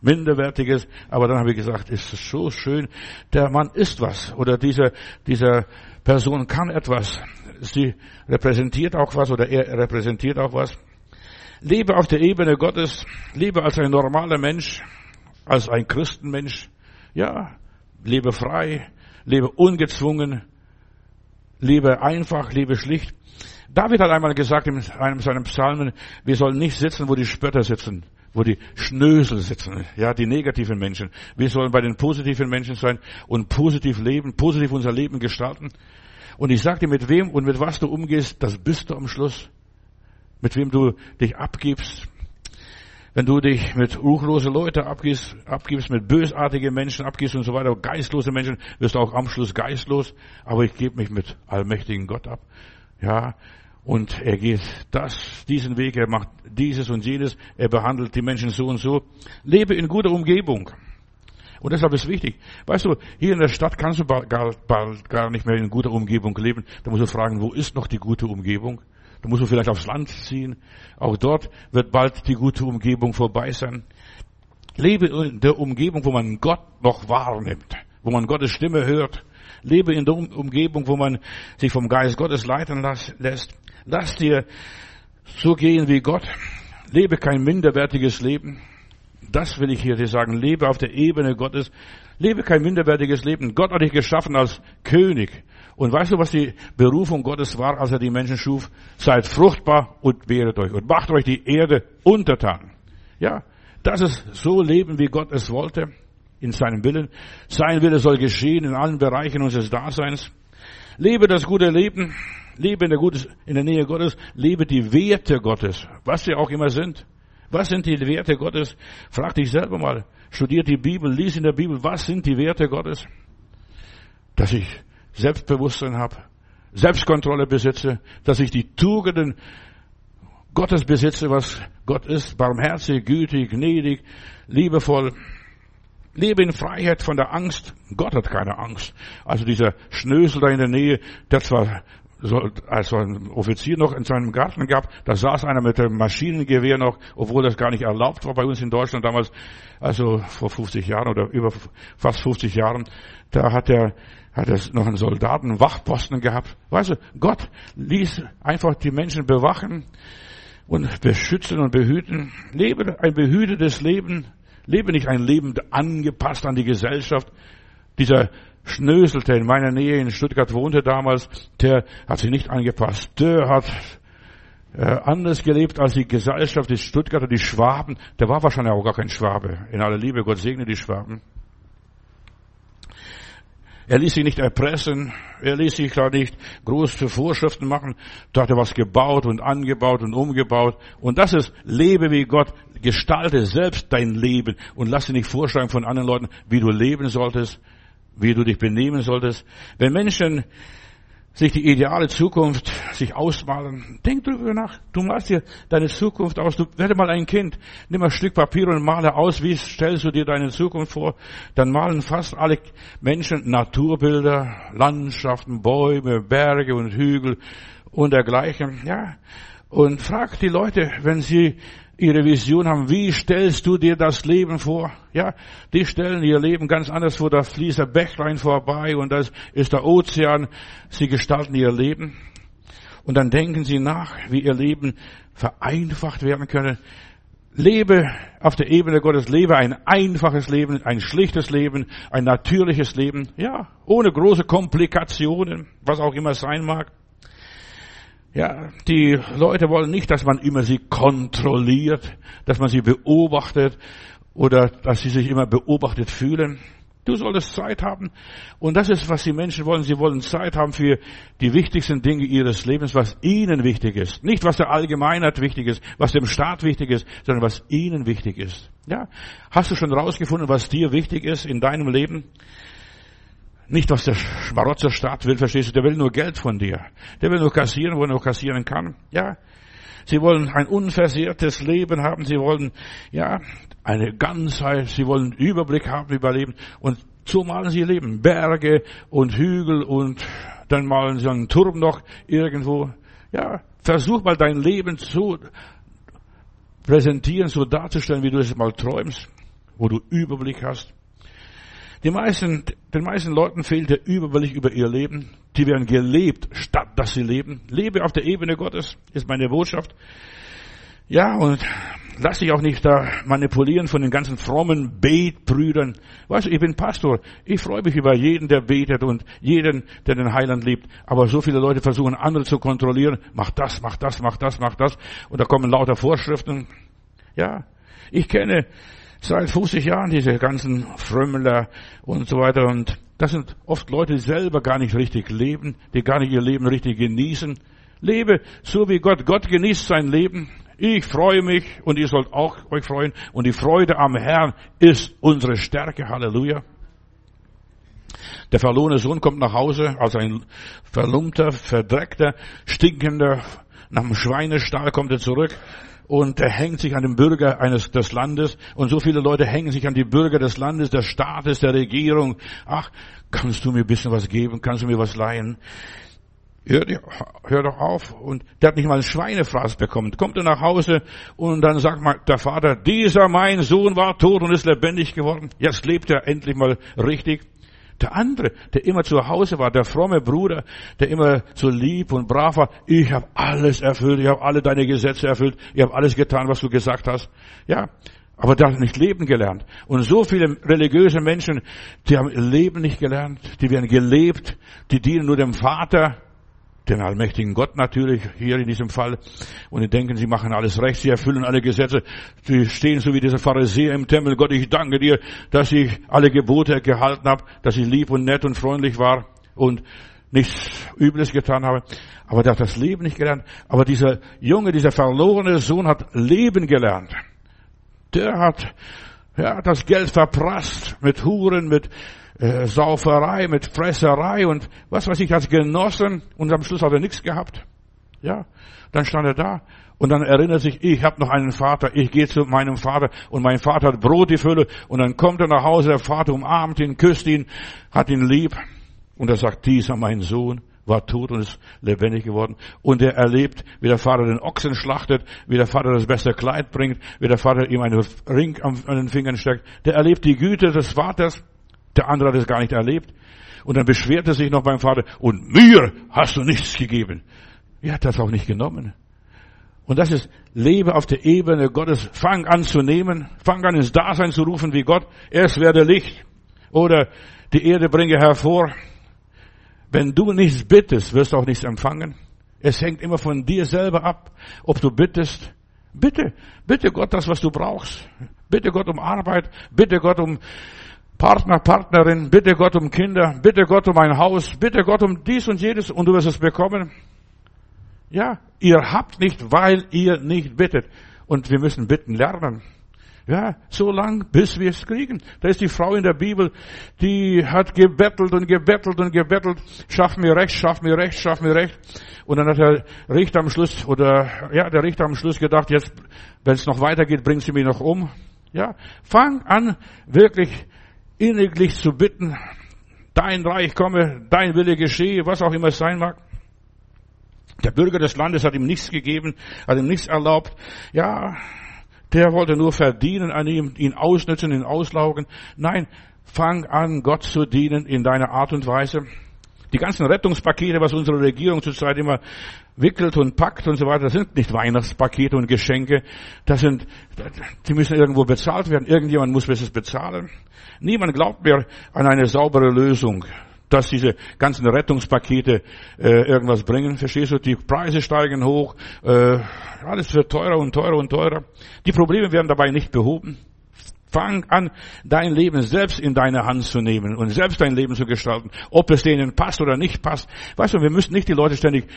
Minderwertiges. Aber dann habe ich gesagt, ist es so schön, der Mann ist was oder diese, dieser Person kann etwas. Sie repräsentiert auch was oder er repräsentiert auch was. Lebe auf der Ebene Gottes, lebe als ein normaler Mensch, als ein Christenmensch. Ja, lebe frei, lebe ungezwungen, lebe einfach, lebe schlicht. David hat einmal gesagt in einem seiner Psalmen, wir sollen nicht sitzen, wo die Spötter sitzen wo die Schnösel sitzen, ja, die negativen Menschen. Wir sollen bei den positiven Menschen sein und positiv leben, positiv unser Leben gestalten. Und ich sag dir, mit wem und mit was du umgehst, das bist du am Schluss. Mit wem du dich abgibst. Wenn du dich mit ruchlose Leute abgibst, abgibst, mit bösartige Menschen abgibst und so weiter, geistlose Menschen, wirst du auch am Schluss geistlos. Aber ich gebe mich mit allmächtigen Gott ab. Ja, und er geht das, diesen Weg, er macht dieses und jenes, er behandelt die Menschen so und so. Lebe in guter Umgebung. Und deshalb ist wichtig. Weißt du, hier in der Stadt kannst du bald, bald gar nicht mehr in guter Umgebung leben. Da musst du fragen, wo ist noch die gute Umgebung? Da musst du vielleicht aufs Land ziehen. Auch dort wird bald die gute Umgebung vorbei sein. Lebe in der Umgebung, wo man Gott noch wahrnimmt, wo man Gottes Stimme hört. Lebe in der Umgebung, wo man sich vom Geist Gottes leiten lässt. Lass dir so gehen wie Gott. Lebe kein minderwertiges Leben. Das will ich hier dir sagen. Lebe auf der Ebene Gottes. Lebe kein minderwertiges Leben. Gott hat dich geschaffen als König. Und weißt du, was die Berufung Gottes war, als er die Menschen schuf? Seid fruchtbar und wehret euch und macht euch die Erde untertan. Ja, das ist so leben, wie Gott es wollte, in seinem Willen. Sein Wille soll geschehen in allen Bereichen unseres Daseins. Lebe das gute Leben. Lebe in der, Gutes, in der Nähe Gottes, lebe die Werte Gottes, was sie auch immer sind. Was sind die Werte Gottes? Frag dich selber mal. Studiert die Bibel, lies in der Bibel, was sind die Werte Gottes? Dass ich Selbstbewusstsein habe, Selbstkontrolle besitze, dass ich die Tugenden Gottes besitze, was Gott ist, barmherzig, gütig, gnädig, liebevoll. Lebe in Freiheit von der Angst. Gott hat keine Angst. Also dieser Schnösel da in der Nähe, zwar so, als ein Offizier noch in seinem Garten gab, da saß einer mit dem Maschinengewehr noch, obwohl das gar nicht erlaubt war bei uns in Deutschland damals, also vor 50 Jahren oder über fast 50 Jahren, da hat er hat er noch einen Soldaten Wachposten gehabt. Weißt du, Gott ließ einfach die Menschen bewachen und beschützen und behüten. Lebe ein behütetes Leben. Lebe nicht ein Leben angepasst an die Gesellschaft. Dieser Schnöselte in meiner Nähe in Stuttgart wohnte damals, der hat sich nicht angepasst. Der hat äh, anders gelebt als die Gesellschaft, die Stuttgarter, die Schwaben. Der war wahrscheinlich auch gar kein Schwabe. In aller Liebe, Gott segne die Schwaben. Er ließ sich nicht erpressen, er ließ sich da nicht groß für Vorschriften machen, da hat er was gebaut und angebaut und umgebaut. Und das ist, lebe wie Gott, gestalte selbst dein Leben und lass dir nicht vorschreiben von anderen Leuten, wie du leben solltest. wie du dich benehmen solltest. Wenn Menschen sich die ideale Zukunft sich ausmalen. Denk drüber nach. Du malst dir deine Zukunft aus. Du werde mal ein Kind. Nimm mal ein Stück Papier und male aus. Wie stellst du dir deine Zukunft vor? Dann malen fast alle Menschen Naturbilder, Landschaften, Bäume, Berge und Hügel und dergleichen. Ja. Und frag die Leute, wenn sie ihre Vision haben. Wie stellst du dir das Leben vor? Ja, die stellen ihr Leben ganz anders vor. Da fließt der Bächlein vorbei und das ist der Ozean. Sie gestalten ihr Leben. Und dann denken sie nach, wie ihr Leben vereinfacht werden könne. Lebe auf der Ebene Gottes, lebe ein einfaches Leben, ein schlichtes Leben, ein natürliches Leben, ja, ohne große Komplikationen, was auch immer sein mag. Ja, die Leute wollen nicht, dass man immer sie kontrolliert, dass man sie beobachtet oder dass sie sich immer beobachtet fühlen. Du solltest Zeit haben. Und das ist, was die Menschen wollen. Sie wollen Zeit haben für die wichtigsten Dinge ihres Lebens, was ihnen wichtig ist. Nicht, was der Allgemeinheit wichtig ist, was dem Staat wichtig ist, sondern was ihnen wichtig ist. Ja? Hast du schon rausgefunden, was dir wichtig ist in deinem Leben? Nicht, was der Schmarotzerstaat will, verstehst du? Der will nur Geld von dir. Der will nur kassieren, wo er nur kassieren kann. Ja. Sie wollen ein unversehrtes Leben haben. Sie wollen, ja, eine Ganzheit. Sie wollen Überblick haben über Leben. Und so malen sie ihr Leben. Berge und Hügel und dann malen sie einen Turm noch irgendwo. Ja. Versuch mal dein Leben zu präsentieren, so darzustellen, wie du es mal träumst, wo du Überblick hast. Die meisten, den meisten Leuten fehlt der Überblick über ihr Leben. Die werden gelebt, statt dass sie leben. Lebe auf der Ebene Gottes, ist meine Botschaft. Ja, und lass dich auch nicht da manipulieren von den ganzen frommen Betbrüdern. Weißt du, ich bin Pastor. Ich freue mich über jeden, der betet und jeden, der den Heiland liebt. Aber so viele Leute versuchen, andere zu kontrollieren. Mach das, mach das, mach das, mach das. Und da kommen lauter Vorschriften. Ja, ich kenne seit 50 Jahren, diese ganzen Frömmler und so weiter. Und das sind oft Leute, die selber gar nicht richtig leben, die gar nicht ihr Leben richtig genießen. Lebe so wie Gott. Gott genießt sein Leben. Ich freue mich und ihr sollt auch euch freuen. Und die Freude am Herrn ist unsere Stärke. Halleluja. Der verlorene Sohn kommt nach Hause als ein verlumpter, verdreckter, stinkender, nach dem Schweinestall kommt er zurück und er hängt sich an den Bürger eines des Landes und so viele Leute hängen sich an die Bürger des Landes, des Staates, der Regierung. Ach, kannst du mir ein bisschen was geben? Kannst du mir was leihen? Hör, hör doch auf. Und der hat nicht mal ein Schweinefraß bekommen. Kommt er nach Hause und dann sagt mal der Vater, dieser mein Sohn war tot und ist lebendig geworden. Jetzt lebt er endlich mal richtig. Der andere, der immer zu Hause war, der fromme Bruder, der immer so lieb und brav war, ich habe alles erfüllt, ich habe alle deine Gesetze erfüllt, ich habe alles getan, was du gesagt hast. Ja, aber der hat nicht leben gelernt. Und so viele religiöse Menschen, die haben Leben nicht gelernt, die werden gelebt, die dienen nur dem Vater, den allmächtigen Gott natürlich hier in diesem Fall. Und die denken, sie machen alles recht, sie erfüllen alle Gesetze. Sie stehen so wie dieser Pharisäer im Tempel. Gott, ich danke dir, dass ich alle Gebote gehalten habe, dass ich lieb und nett und freundlich war und nichts Übles getan habe. Aber der hat das Leben nicht gelernt. Aber dieser Junge, dieser verlorene Sohn hat Leben gelernt. Der hat ja, das Geld verprasst mit Huren, mit äh, Sauferei, mit Fresserei und was weiß ich, als genossen und am Schluss hat er nichts gehabt. Ja, dann stand er da und dann erinnert sich, ich habe noch einen Vater, ich gehe zu meinem Vater und mein Vater hat Brot die Fülle und dann kommt er nach Hause, der Vater umarmt ihn, küsst ihn, hat ihn lieb und er sagt, dieser mein Sohn war tot und ist lebendig geworden. Und er erlebt, wie der Vater den Ochsen schlachtet, wie der Vater das beste Kleid bringt, wie der Vater ihm einen Ring an den Fingern steckt. Der erlebt die Güte des Vaters der andere hat es gar nicht erlebt. Und dann beschwert er sich noch beim Vater, und mir hast du nichts gegeben. Er hat das auch nicht genommen. Und das ist, lebe auf der Ebene Gottes, fang an zu nehmen, fang an ins Dasein zu rufen wie Gott, erst werde Licht, oder die Erde bringe hervor. Wenn du nichts bittest, wirst du auch nichts empfangen. Es hängt immer von dir selber ab, ob du bittest. Bitte, bitte Gott das, was du brauchst. Bitte Gott um Arbeit, bitte Gott um Partner, Partnerin, bitte Gott um Kinder, bitte Gott um ein Haus, bitte Gott um dies und jedes und du wirst es bekommen. Ja, ihr habt nicht, weil ihr nicht bittet. Und wir müssen bitten lernen. Ja, so lang, bis wir es kriegen. Da ist die Frau in der Bibel, die hat gebettelt und gebettelt und gebettelt. Schaff mir recht, schaff mir recht, schaff mir recht. Und dann hat der Richter am Schluss, oder, ja, der Richter am Schluss gedacht, jetzt, wenn es noch weitergeht, bringt sie mich noch um. Ja, fang an, wirklich inniglich zu bitten. Dein Reich komme, dein Wille geschehe, was auch immer es sein mag. Der Bürger des Landes hat ihm nichts gegeben, hat ihm nichts erlaubt. Ja, der wollte nur verdienen an ihm, ihn ausnützen, ihn auslaugen. Nein, fang an, Gott zu dienen in deiner Art und Weise. Die ganzen Rettungspakete, was unsere Regierung zurzeit immer wickelt und packt und so weiter, sind nicht Weihnachtspakete und Geschenke. Das sind, die müssen irgendwo bezahlt werden. Irgendjemand muss es bezahlen. Niemand glaubt mehr an eine saubere Lösung dass diese ganzen Rettungspakete äh, irgendwas bringen. Verstehst du? Die Preise steigen hoch, äh, alles wird teurer und teurer und teurer. Die Probleme werden dabei nicht behoben. Fang an, dein Leben selbst in deine Hand zu nehmen und selbst dein Leben zu gestalten, ob es denen passt oder nicht passt. Weißt du, wir müssen nicht die Leute ständig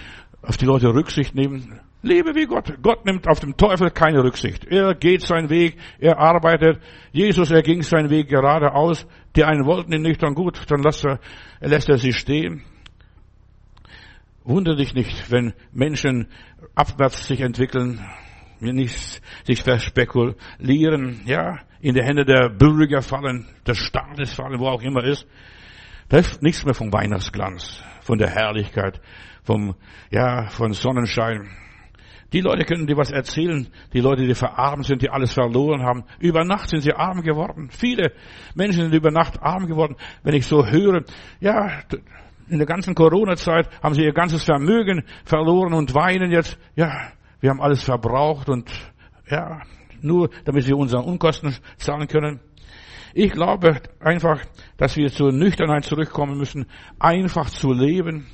auf die Leute Rücksicht nehmen. Lebe wie Gott. Gott nimmt auf den Teufel keine Rücksicht. Er geht seinen Weg, er arbeitet. Jesus, er ging seinen Weg geradeaus. Die einen wollten ihn nicht, dann gut, dann lässt er, lässt er sie stehen. Wunder dich nicht, wenn Menschen abwärts sich entwickeln, nicht sich verspekulieren, ja, in die Hände der Bürger fallen, des Staates fallen, wo auch immer ist. Da ist nichts mehr vom Weihnachtsglanz, von der Herrlichkeit, vom, ja, von Sonnenschein. Die Leute können dir was erzählen, die Leute, die verarmt sind, die alles verloren haben. Über Nacht sind sie arm geworden. Viele Menschen sind über Nacht arm geworden. Wenn ich so höre, ja, in der ganzen Corona-Zeit haben sie ihr ganzes Vermögen verloren und weinen jetzt, ja, wir haben alles verbraucht und, ja, nur damit wir unsere Unkosten zahlen können. Ich glaube einfach, dass wir zur Nüchternheit zurückkommen müssen, einfach zu leben.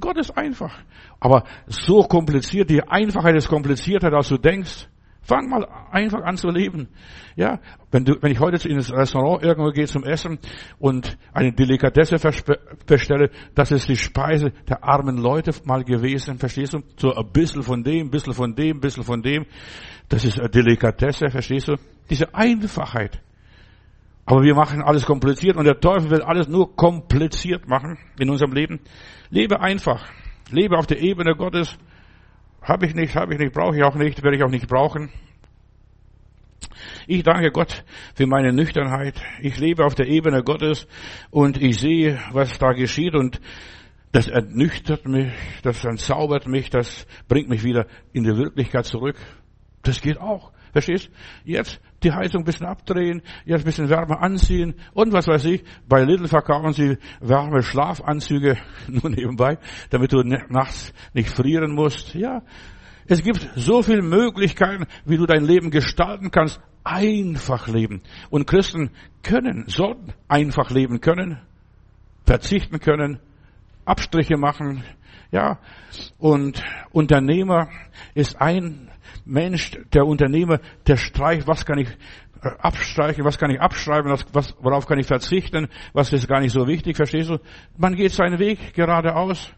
Gott ist einfach. Aber so kompliziert, die Einfachheit ist komplizierter, als du denkst. Fang mal einfach an zu leben. Ja, wenn du, wenn ich heute ins Restaurant irgendwo gehe zum Essen und eine Delikatesse bestelle, das ist die Speise der armen Leute mal gewesen, verstehst du? So ein bisschen von dem, ein bisschen von dem, ein bisschen von dem. Das ist eine Delikatesse, verstehst du? Diese Einfachheit. Aber wir machen alles kompliziert und der Teufel will alles nur kompliziert machen in unserem Leben. Lebe einfach. Lebe auf der Ebene Gottes. Habe ich nicht, habe ich nicht, brauche ich auch nicht, werde ich auch nicht brauchen. Ich danke Gott für meine Nüchternheit. Ich lebe auf der Ebene Gottes und ich sehe, was da geschieht und das ernüchtert mich, das entzaubert mich, das bringt mich wieder in die Wirklichkeit zurück. Das geht auch. Verstehst? Jetzt die Heizung ein bisschen abdrehen, jetzt ein bisschen wärmer anziehen und was weiß ich. Bei Lidl verkaufen sie warme Schlafanzüge [LAUGHS] nur nebenbei, damit du nachts nicht frieren musst. Ja. Es gibt so viele Möglichkeiten, wie du dein Leben gestalten kannst. Einfach leben. Und Christen können, sollten einfach leben können, verzichten können, Abstriche machen, ja. Und Unternehmer ist ein Mensch, der Unternehmer, der streicht, was kann ich äh, abstreichen, was kann ich abschreiben, was, was, worauf kann ich verzichten, was ist gar nicht so wichtig, verstehst du? Man geht seinen Weg geradeaus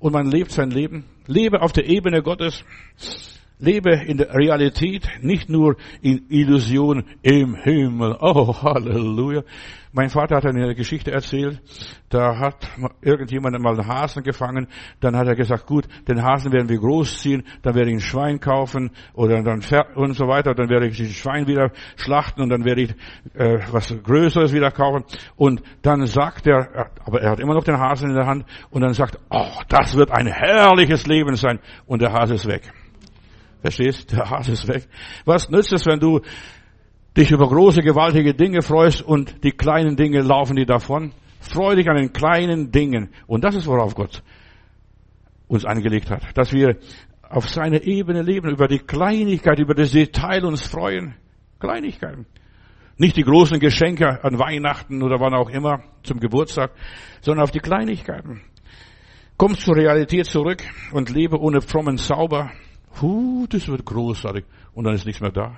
und man lebt sein Leben. Lebe auf der Ebene Gottes. Lebe in der Realität, nicht nur in Illusion im Himmel. Oh, [LAUGHS] Halleluja. Mein Vater hat eine Geschichte erzählt, da hat irgendjemand mal einen Hasen gefangen, dann hat er gesagt, gut, den Hasen werden wir großziehen, dann werde ich ein Schwein kaufen oder dann und so weiter, dann werde ich das Schwein wieder schlachten und dann werde ich äh, was Größeres wieder kaufen und dann sagt er, aber er hat immer noch den Hasen in der Hand und dann sagt, oh, das wird ein herrliches Leben sein und der Hase ist weg. Verstehst? Der Hase ist weg. Was nützt es, wenn du dich über große, gewaltige Dinge freust und die kleinen Dinge laufen dir davon? Freu dich an den kleinen Dingen. Und das ist, worauf Gott uns angelegt hat. Dass wir auf seiner Ebene leben, über die Kleinigkeit, über das Detail uns freuen. Kleinigkeiten. Nicht die großen Geschenke an Weihnachten oder wann auch immer zum Geburtstag, sondern auf die Kleinigkeiten. Komm zur Realität zurück und lebe ohne frommen Zauber, Puh, das wird großartig. Und dann ist nichts mehr da.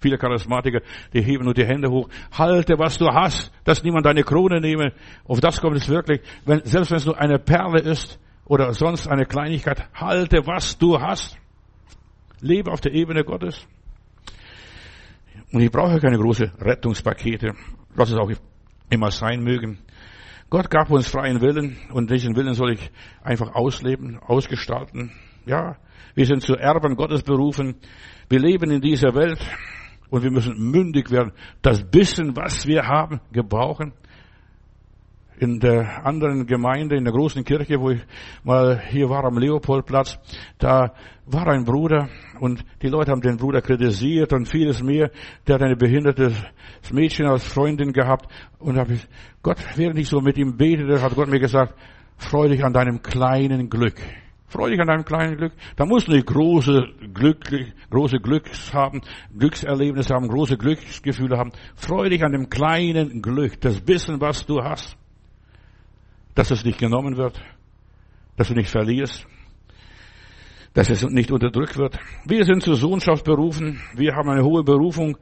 Viele Charismatiker, die heben nur die Hände hoch. Halte, was du hast, dass niemand deine Krone nehme. Auf das kommt es wirklich. Wenn, selbst wenn es nur eine Perle ist oder sonst eine Kleinigkeit, halte, was du hast. Lebe auf der Ebene Gottes. Und ich brauche keine große Rettungspakete, was es auch immer sein mögen. Gott gab uns freien Willen und diesen Willen soll ich einfach ausleben, ausgestalten. Ja, wir sind zu Erben Gottes berufen. Wir leben in dieser Welt und wir müssen mündig werden. Das bisschen, was wir haben, gebrauchen in der anderen Gemeinde, in der großen Kirche, wo ich mal hier war am Leopoldplatz, da war ein Bruder und die Leute haben den Bruder kritisiert und vieles mehr. Der hat eine behindertes Mädchen als Freundin gehabt und habe ich, Gott, während ich so mit ihm betete, hat Gott mir gesagt, freu dich an deinem kleinen Glück. Freu dich an deinem kleinen Glück. Da musst du nicht große Glück, große Glücks haben, Glückserlebnisse haben, große Glücksgefühle haben. Freu dich an dem kleinen Glück, das bisschen, was du hast dass es nicht genommen wird, dass du nicht verlierst, dass es nicht unterdrückt wird. Wir sind zur Sohnschaft berufen, wir haben eine hohe Berufung,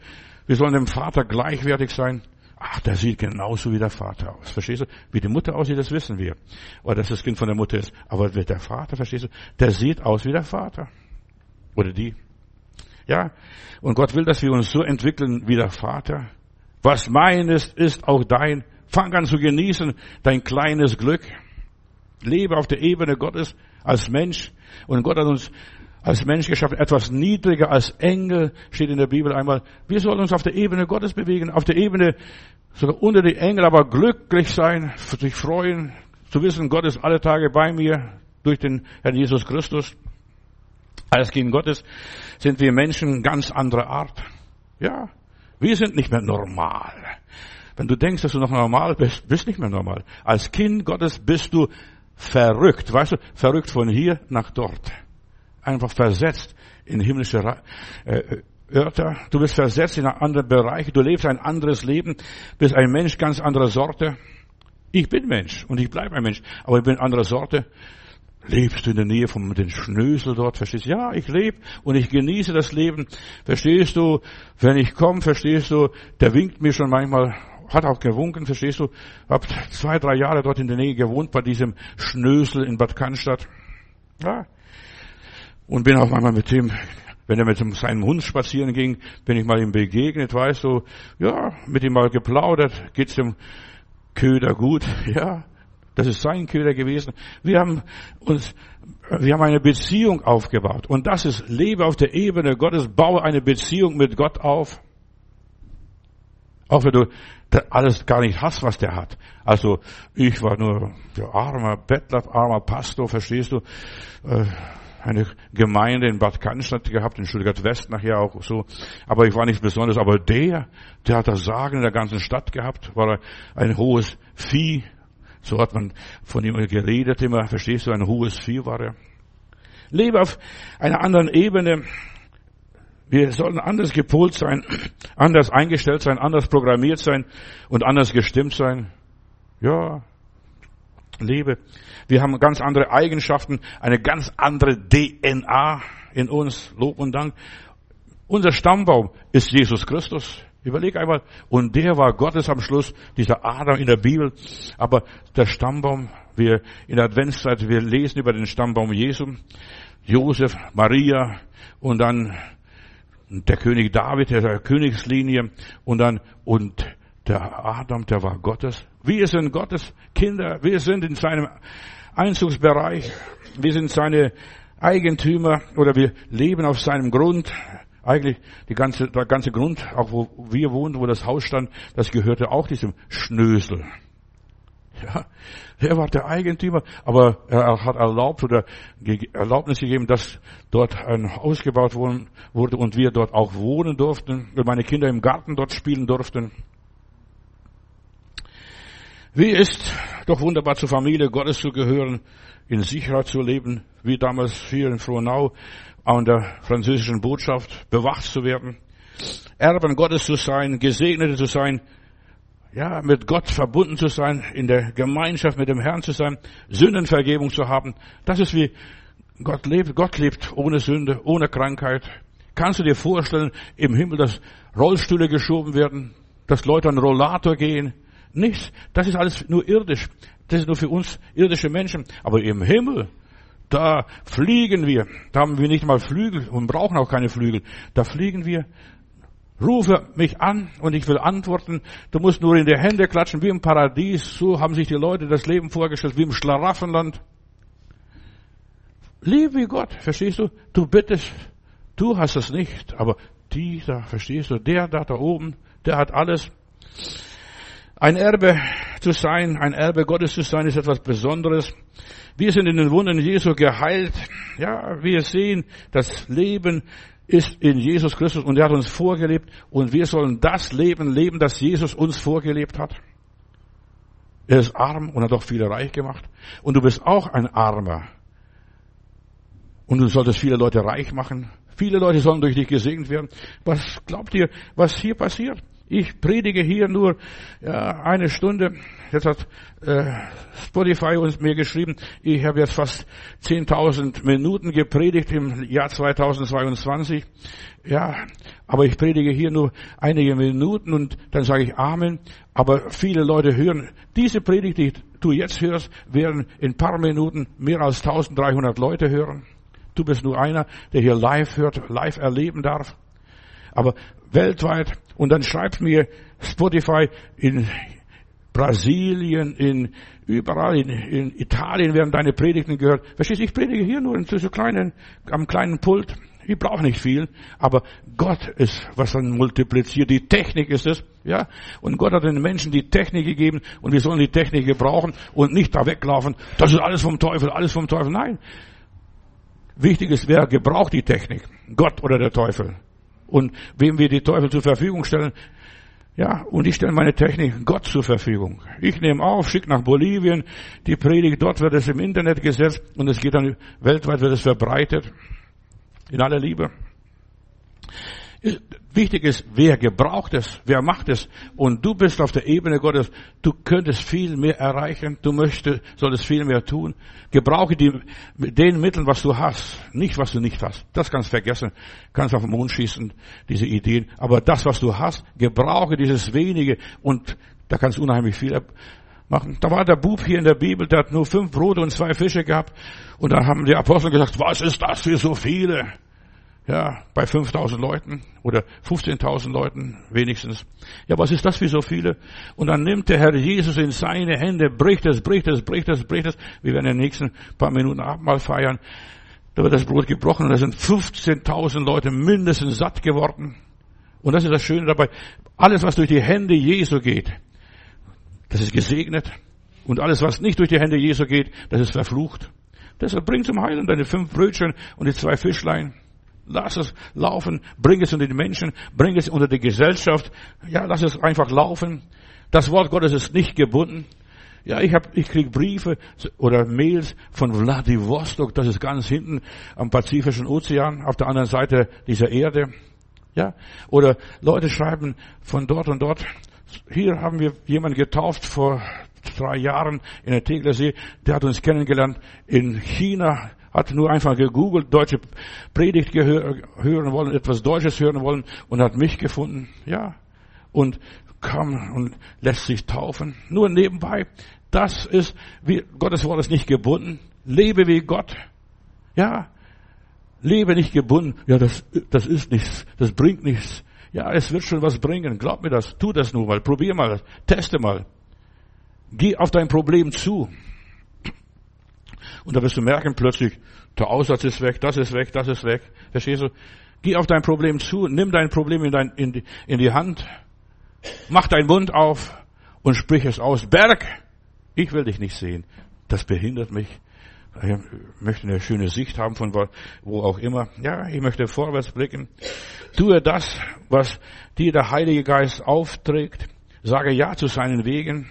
wir sollen dem Vater gleichwertig sein. Ach, der sieht genauso wie der Vater aus. Verstehst du? Wie die Mutter aussieht, das wissen wir. Oder dass das Kind von der Mutter ist. Aber der Vater, verstehst du? Der sieht aus wie der Vater. Oder die. Ja. Und Gott will, dass wir uns so entwickeln wie der Vater. Was mein ist, ist auch dein. Fang an zu genießen dein kleines Glück. Lebe auf der Ebene Gottes als Mensch. Und Gott hat uns als Mensch geschaffen, etwas niedriger als Engel, steht in der Bibel einmal. Wir sollen uns auf der Ebene Gottes bewegen, auf der Ebene sogar unter die Engel, aber glücklich sein, sich freuen, zu wissen, Gott ist alle Tage bei mir durch den Herrn Jesus Christus. Als Kind Gottes sind wir Menschen ganz anderer Art. Ja, wir sind nicht mehr normal. Wenn du denkst, dass du noch normal bist, bist nicht mehr normal. Als Kind Gottes bist du verrückt. Weißt du, verrückt von hier nach dort. Einfach versetzt in himmlische äh, Örter. Du bist versetzt in einen anderen Bereich. Du lebst ein anderes Leben. Bist ein Mensch ganz anderer Sorte. Ich bin Mensch und ich bleibe ein Mensch. Aber ich bin anderer Sorte. Lebst du in der Nähe von den Schnösel dort, verstehst du? Ja, ich lebe und ich genieße das Leben. Verstehst du? Wenn ich komme, verstehst du, der winkt mir schon manchmal hat auch gewunken, verstehst du? Hab zwei, drei Jahre dort in der Nähe gewohnt, bei diesem Schnösel in Bad Cannstatt. Ja. Und bin auch manchmal mit ihm, wenn er mit seinem Hund spazieren ging, bin ich mal ihm begegnet, weißt du, ja, mit ihm mal geplaudert, geht's dem Köder gut, [LAUGHS] ja. Das ist sein Köder gewesen. Wir haben uns, wir haben eine Beziehung aufgebaut. Und das ist, lebe auf der Ebene Gottes, baue eine Beziehung mit Gott auf. Auch wenn du alles gar nicht hast, was der hat. Also ich war nur der armer Bettler, armer Pastor, verstehst du? Eine Gemeinde in Bad Cannstatt gehabt, in Stuttgart West nachher auch so. Aber ich war nicht besonders. Aber der, der hat das Sagen in der ganzen Stadt gehabt, war ein hohes Vieh. So hat man von ihm geredet immer, verstehst du? Ein hohes Vieh war er. Lebe auf einer anderen Ebene. Wir sollen anders gepolt sein, anders eingestellt sein, anders programmiert sein und anders gestimmt sein. Ja, lebe. Wir haben ganz andere Eigenschaften, eine ganz andere DNA in uns. Lob und Dank. Unser Stammbaum ist Jesus Christus. Überleg einmal. Und der war Gottes am Schluss, dieser Adam in der Bibel. Aber der Stammbaum, wir in der Adventszeit, wir lesen über den Stammbaum Jesu. Josef, Maria und dann der König David, der Königslinie und dann, und der Adam, der war Gottes. Wir sind Gottes Kinder, wir sind in seinem Einzugsbereich, wir sind seine Eigentümer oder wir leben auf seinem Grund. Eigentlich die ganze, der ganze Grund, auch wo wir wohnen, wo das Haus stand, das gehörte auch diesem Schnösel. Ja, er war der Eigentümer, aber er hat erlaubt oder Erlaubnis gegeben, dass dort ein Haus gebaut wurde und wir dort auch wohnen durften, und meine Kinder im Garten dort spielen durften. Wie ist doch wunderbar zur Familie Gottes zu gehören, in Sicherheit zu leben, wie damals hier in Frohnau an der französischen Botschaft, bewacht zu werden, Erben Gottes zu sein, Gesegnete zu sein, ja, mit Gott verbunden zu sein, in der Gemeinschaft mit dem Herrn zu sein, Sündenvergebung zu haben. Das ist wie Gott lebt. Gott lebt ohne Sünde, ohne Krankheit. Kannst du dir vorstellen, im Himmel, dass Rollstühle geschoben werden, dass Leute an Rollator gehen? Nichts. Das ist alles nur irdisch. Das ist nur für uns irdische Menschen. Aber im Himmel, da fliegen wir. Da haben wir nicht mal Flügel und brauchen auch keine Flügel. Da fliegen wir Rufe mich an und ich will antworten. Du musst nur in die Hände klatschen wie im Paradies. So haben sich die Leute das Leben vorgestellt, wie im Schlaraffenland. Lieb wie Gott, verstehst du? Du bittest, du hast es nicht, aber die da, verstehst du? Der da, da oben, der hat alles. Ein Erbe zu sein, ein Erbe Gottes zu sein, ist etwas Besonderes. Wir sind in den Wunden Jesu geheilt. Ja, wir sehen, das Leben ist in Jesus Christus und er hat uns vorgelebt und wir sollen das Leben leben, das Jesus uns vorgelebt hat. Er ist arm und hat auch viele reich gemacht. Und du bist auch ein Armer. Und du solltest viele Leute reich machen. Viele Leute sollen durch dich gesegnet werden. Was glaubt ihr, was hier passiert? Ich predige hier nur eine Stunde. Jetzt hat äh, Spotify uns mir geschrieben, ich habe jetzt fast 10.000 Minuten gepredigt im Jahr 2022. Ja, aber ich predige hier nur einige Minuten und dann sage ich Amen. Aber viele Leute hören diese Predigt, die du jetzt hörst, werden in paar Minuten mehr als 1300 Leute hören. Du bist nur einer, der hier live hört, live erleben darf. Aber weltweit und dann schreibt mir Spotify in Brasilien, in überall, in, in Italien werden deine Predigten gehört. Verstehst du, ich predige hier nur in so kleinen, am kleinen Pult. Ich brauche nicht viel, aber Gott ist, was dann multipliziert. Die Technik ist es, ja. Und Gott hat den Menschen die Technik gegeben und wir sollen die Technik gebrauchen und nicht da weglaufen. Das ist alles vom Teufel, alles vom Teufel. Nein. Wichtig ist, wer gebraucht die Technik? Gott oder der Teufel? Und wem wir die Teufel zur Verfügung stellen. Ja, und ich stelle meine Technik Gott zur Verfügung. Ich nehme auf, schicke nach Bolivien die Predigt, dort wird es im Internet gesetzt und es geht dann weltweit wird es verbreitet. In aller Liebe. Wichtig ist, wer gebraucht es, wer macht es. Und du bist auf der Ebene Gottes. Du könntest viel mehr erreichen. Du möchtest, solltest viel mehr tun. Gebrauche die, den Mitteln, was du hast. Nicht, was du nicht hast. Das kannst vergessen. Kannst auf den Mond schießen, diese Ideen. Aber das, was du hast, gebrauche dieses wenige. Und da kannst du unheimlich viel machen. Da war der Bub hier in der Bibel, der hat nur fünf Brote und zwei Fische gehabt. Und da haben die Apostel gesagt, was ist das für so viele? Ja, bei 5000 Leuten oder 15.000 Leuten wenigstens. Ja, was ist das für so viele? Und dann nimmt der Herr Jesus in seine Hände, bricht es, bricht es, bricht es, bricht es. Wir werden in den nächsten paar Minuten Abendmahl feiern. Da wird das Brot gebrochen und da sind 15.000 Leute mindestens satt geworden. Und das ist das Schöne dabei. Alles, was durch die Hände Jesu geht, das ist gesegnet. Und alles, was nicht durch die Hände Jesu geht, das ist verflucht. Deshalb bring zum Heilen deine fünf Brötchen und die zwei Fischlein. Lass es laufen, bring es unter die Menschen, bring es unter die Gesellschaft. Ja, lass es einfach laufen. Das Wort Gottes ist nicht gebunden. Ja, ich hab, ich krieg Briefe oder Mails von Vladivostok, das ist ganz hinten am Pazifischen Ozean, auf der anderen Seite dieser Erde. Ja, oder Leute schreiben von dort und dort. Hier haben wir jemanden getauft vor drei Jahren in der Teglersee, der hat uns kennengelernt in China hat nur einfach gegoogelt, deutsche Predigt hören wollen, etwas Deutsches hören wollen und hat mich gefunden. Ja. Und kam und lässt sich taufen. Nur nebenbei. Das ist, wie, Gottes Wort ist nicht gebunden. Lebe wie Gott. Ja. Lebe nicht gebunden. Ja, das, das ist nichts. Das bringt nichts. Ja, es wird schon was bringen. Glaub mir das. Tu das nur mal. Probier mal. Teste mal. Geh auf dein Problem zu. Und da wirst du merken plötzlich, der Aussatz ist weg, das ist weg, das ist weg. Verstehst du? Geh auf dein Problem zu, nimm dein Problem in, dein, in, die, in die Hand, mach deinen Mund auf und sprich es aus. Berg, ich will dich nicht sehen. Das behindert mich. Ich möchte eine schöne Sicht haben von wo auch immer. Ja, ich möchte vorwärts blicken. Tue das, was dir der Heilige Geist aufträgt. Sage Ja zu seinen Wegen.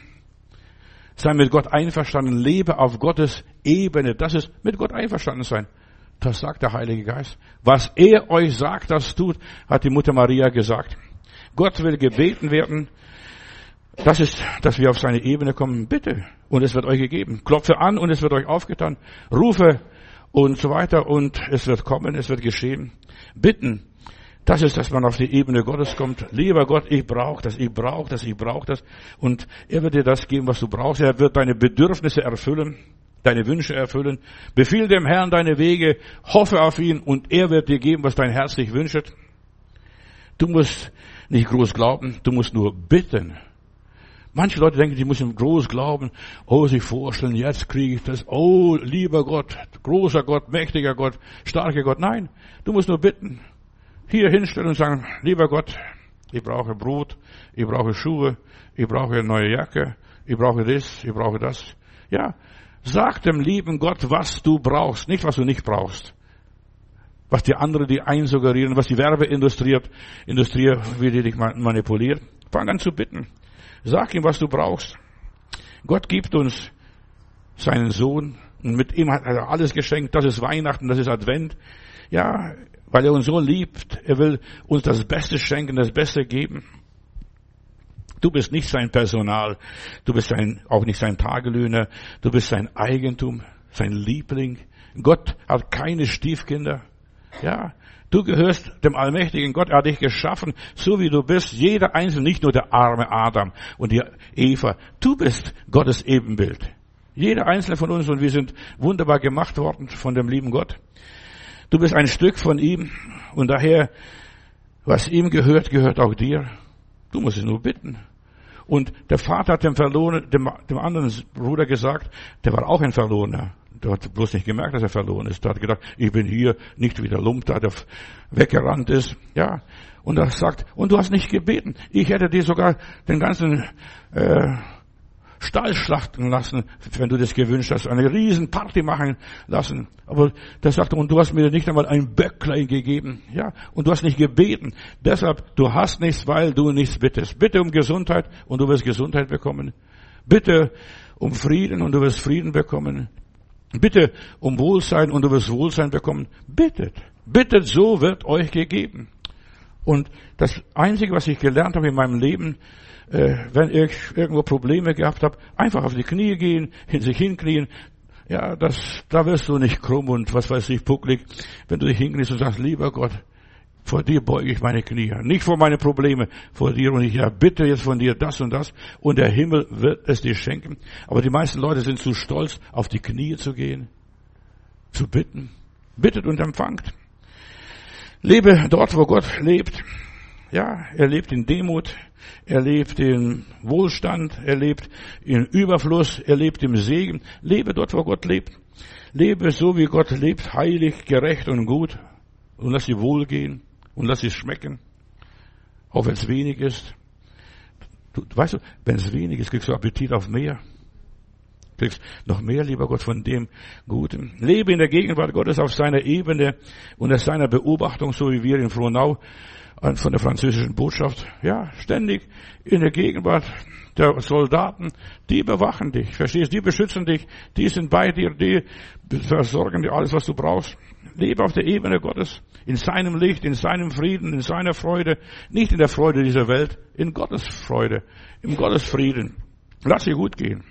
Sei mit Gott einverstanden. Lebe auf Gottes Ebene. Das ist mit Gott einverstanden sein. Das sagt der Heilige Geist. Was er euch sagt, das tut, hat die Mutter Maria gesagt. Gott will gebeten werden. Das ist, dass wir auf seine Ebene kommen. Bitte. Und es wird euch gegeben. Klopfe an und es wird euch aufgetan. Rufe und so weiter und es wird kommen, es wird geschehen. Bitten. Das ist, dass man auf die Ebene Gottes kommt. Lieber Gott, ich brauche das, ich brauche das, ich brauche das. Und er wird dir das geben, was du brauchst. Er wird deine Bedürfnisse erfüllen, deine Wünsche erfüllen. Befiehl dem Herrn deine Wege, hoffe auf ihn und er wird dir geben, was dein Herz sich wünscht. Du musst nicht groß glauben, du musst nur bitten. Manche Leute denken, sie müssen groß glauben. Oh, sich vorstellen, jetzt kriege ich das. Oh, lieber Gott, großer Gott, mächtiger Gott, starker Gott. Nein, du musst nur bitten. Hier hinstellen und sagen, lieber Gott, ich brauche Brot, ich brauche Schuhe, ich brauche eine neue Jacke, ich brauche das, ich brauche das. Ja, sag dem lieben Gott, was du brauchst, nicht was du nicht brauchst. Was die anderen die einsuggerieren, was die Werbeindustrie, Industrie, wie die dich manipuliert. Fang an zu bitten. Sag ihm, was du brauchst. Gott gibt uns seinen Sohn und mit ihm hat er alles geschenkt. Das ist Weihnachten, das ist Advent. Ja, weil er uns so liebt. Er will uns das Beste schenken, das Beste geben. Du bist nicht sein Personal. Du bist sein, auch nicht sein Tagelöhner. Du bist sein Eigentum, sein Liebling. Gott hat keine Stiefkinder. Ja, Du gehörst dem allmächtigen Gott. Er hat dich geschaffen, so wie du bist. Jeder Einzelne, nicht nur der arme Adam und die Eva. Du bist Gottes Ebenbild. Jeder Einzelne von uns und wir sind wunderbar gemacht worden von dem lieben Gott. Du bist ein Stück von ihm und daher, was ihm gehört, gehört auch dir. Du musst es nur bitten. Und der Vater hat dem, Verloren, dem, dem anderen Bruder gesagt, der war auch ein Verlorener. Der hat bloß nicht gemerkt, dass er verloren ist. Der hat gedacht, ich bin hier, nicht wie der Lump da, der weggerannt ist. Ja. Und er sagt, und du hast nicht gebeten. Ich hätte dir sogar den ganzen äh, Stall schlachten lassen, wenn du das gewünscht hast, eine riesen Party machen lassen. Aber der sagte, und du hast mir nicht einmal ein Böcklein gegeben, ja, und du hast nicht gebeten. Deshalb, du hast nichts, weil du nichts bittest. Bitte um Gesundheit und du wirst Gesundheit bekommen. Bitte um Frieden und du wirst Frieden bekommen. Bitte um Wohlsein und du wirst Wohlsein bekommen. Bittet. Bittet, so wird euch gegeben. Und das Einzige, was ich gelernt habe in meinem Leben, äh, wenn ich irgendwo Probleme gehabt habe, einfach auf die Knie gehen, hin sich hinknien. Ja, das, da wirst du nicht krumm und was weiß ich, pucklig, wenn du dich hinkniest und sagst, lieber Gott, vor dir beuge ich meine Knie. Nicht vor meine Probleme, vor dir. Und ich erbitte jetzt von dir das und das. Und der Himmel wird es dir schenken. Aber die meisten Leute sind zu stolz, auf die Knie zu gehen, zu bitten. Bittet und empfangt. Lebe dort, wo Gott lebt. Ja, er lebt in Demut. Er lebt in Wohlstand. Er lebt in Überfluss. Er lebt im Segen. Lebe dort, wo Gott lebt. Lebe so, wie Gott lebt, heilig, gerecht und gut. Und lass sie wohlgehen und lass es schmecken. Auch wenn es wenig ist. Du, weißt du, wenn es wenig ist, kriegst du Appetit auf mehr. Kriegst noch mehr, lieber Gott, von dem Guten. Lebe in der Gegenwart Gottes auf seiner Ebene und aus seiner Beobachtung, so wie wir in Frohnau von der französischen Botschaft. Ja, ständig in der Gegenwart der Soldaten, die bewachen dich, verstehst, die beschützen dich, die sind bei dir, die versorgen dir alles, was du brauchst. Lebe auf der Ebene Gottes, in seinem Licht, in seinem Frieden, in seiner Freude, nicht in der Freude dieser Welt, in Gottes Freude, im Gottes Frieden. Lass dir gut gehen.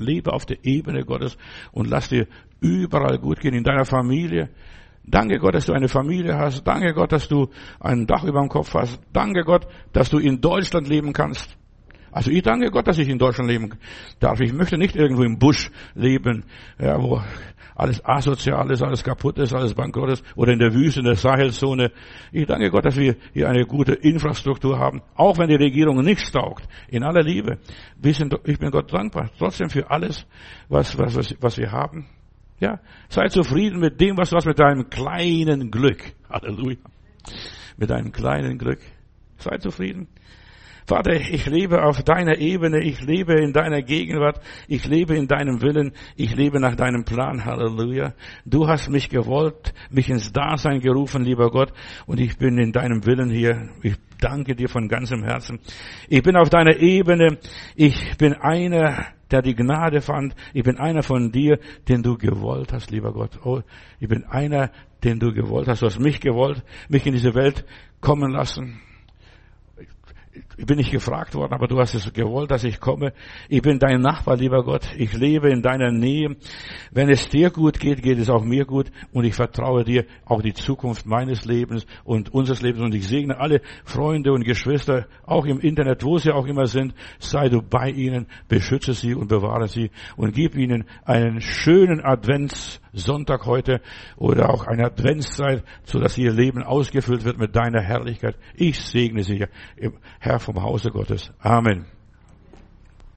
Lebe auf der Ebene Gottes und lass dir überall gut gehen, in deiner Familie. Danke Gott, dass du eine Familie hast. Danke Gott, dass du ein Dach über dem Kopf hast. Danke Gott, dass du in Deutschland leben kannst. Also ich danke Gott, dass ich in Deutschland leben darf. Ich möchte nicht irgendwo im Busch leben, ja, wo alles asozial ist, alles kaputt ist, alles bankrott ist, oder in der Wüste, in der Sahelzone. Ich danke Gott, dass wir hier eine gute Infrastruktur haben, auch wenn die Regierung nichts taugt. In aller Liebe. ich bin Gott dankbar, trotzdem für alles, was, was, was wir haben. Ja, sei zufrieden mit dem, was du hast, mit deinem kleinen Glück. Halleluja. Mit deinem kleinen Glück. Sei zufrieden. Vater, ich lebe auf deiner Ebene, ich lebe in deiner Gegenwart, ich lebe in deinem Willen, ich lebe nach deinem Plan, Halleluja. Du hast mich gewollt, mich ins Dasein gerufen, lieber Gott, und ich bin in deinem Willen hier. Ich danke dir von ganzem Herzen. Ich bin auf deiner Ebene, ich bin einer, der die Gnade fand, ich bin einer von dir, den du gewollt hast, lieber Gott. Oh, ich bin einer, den du gewollt hast. Du hast mich gewollt, mich in diese Welt kommen lassen bin nicht gefragt worden, aber du hast es gewollt, dass ich komme. Ich bin dein Nachbar, lieber Gott. Ich lebe in deiner Nähe. Wenn es dir gut geht, geht es auch mir gut. Und ich vertraue dir auch die Zukunft meines Lebens und unseres Lebens. Und ich segne alle Freunde und Geschwister, auch im Internet, wo sie auch immer sind. Sei du bei ihnen, beschütze sie und bewahre sie und gib ihnen einen schönen Adventssonntag heute oder auch eine Adventszeit, so dass ihr Leben ausgefüllt wird mit deiner Herrlichkeit. Ich segne sie, Herr vom Hause Gottes. Amen.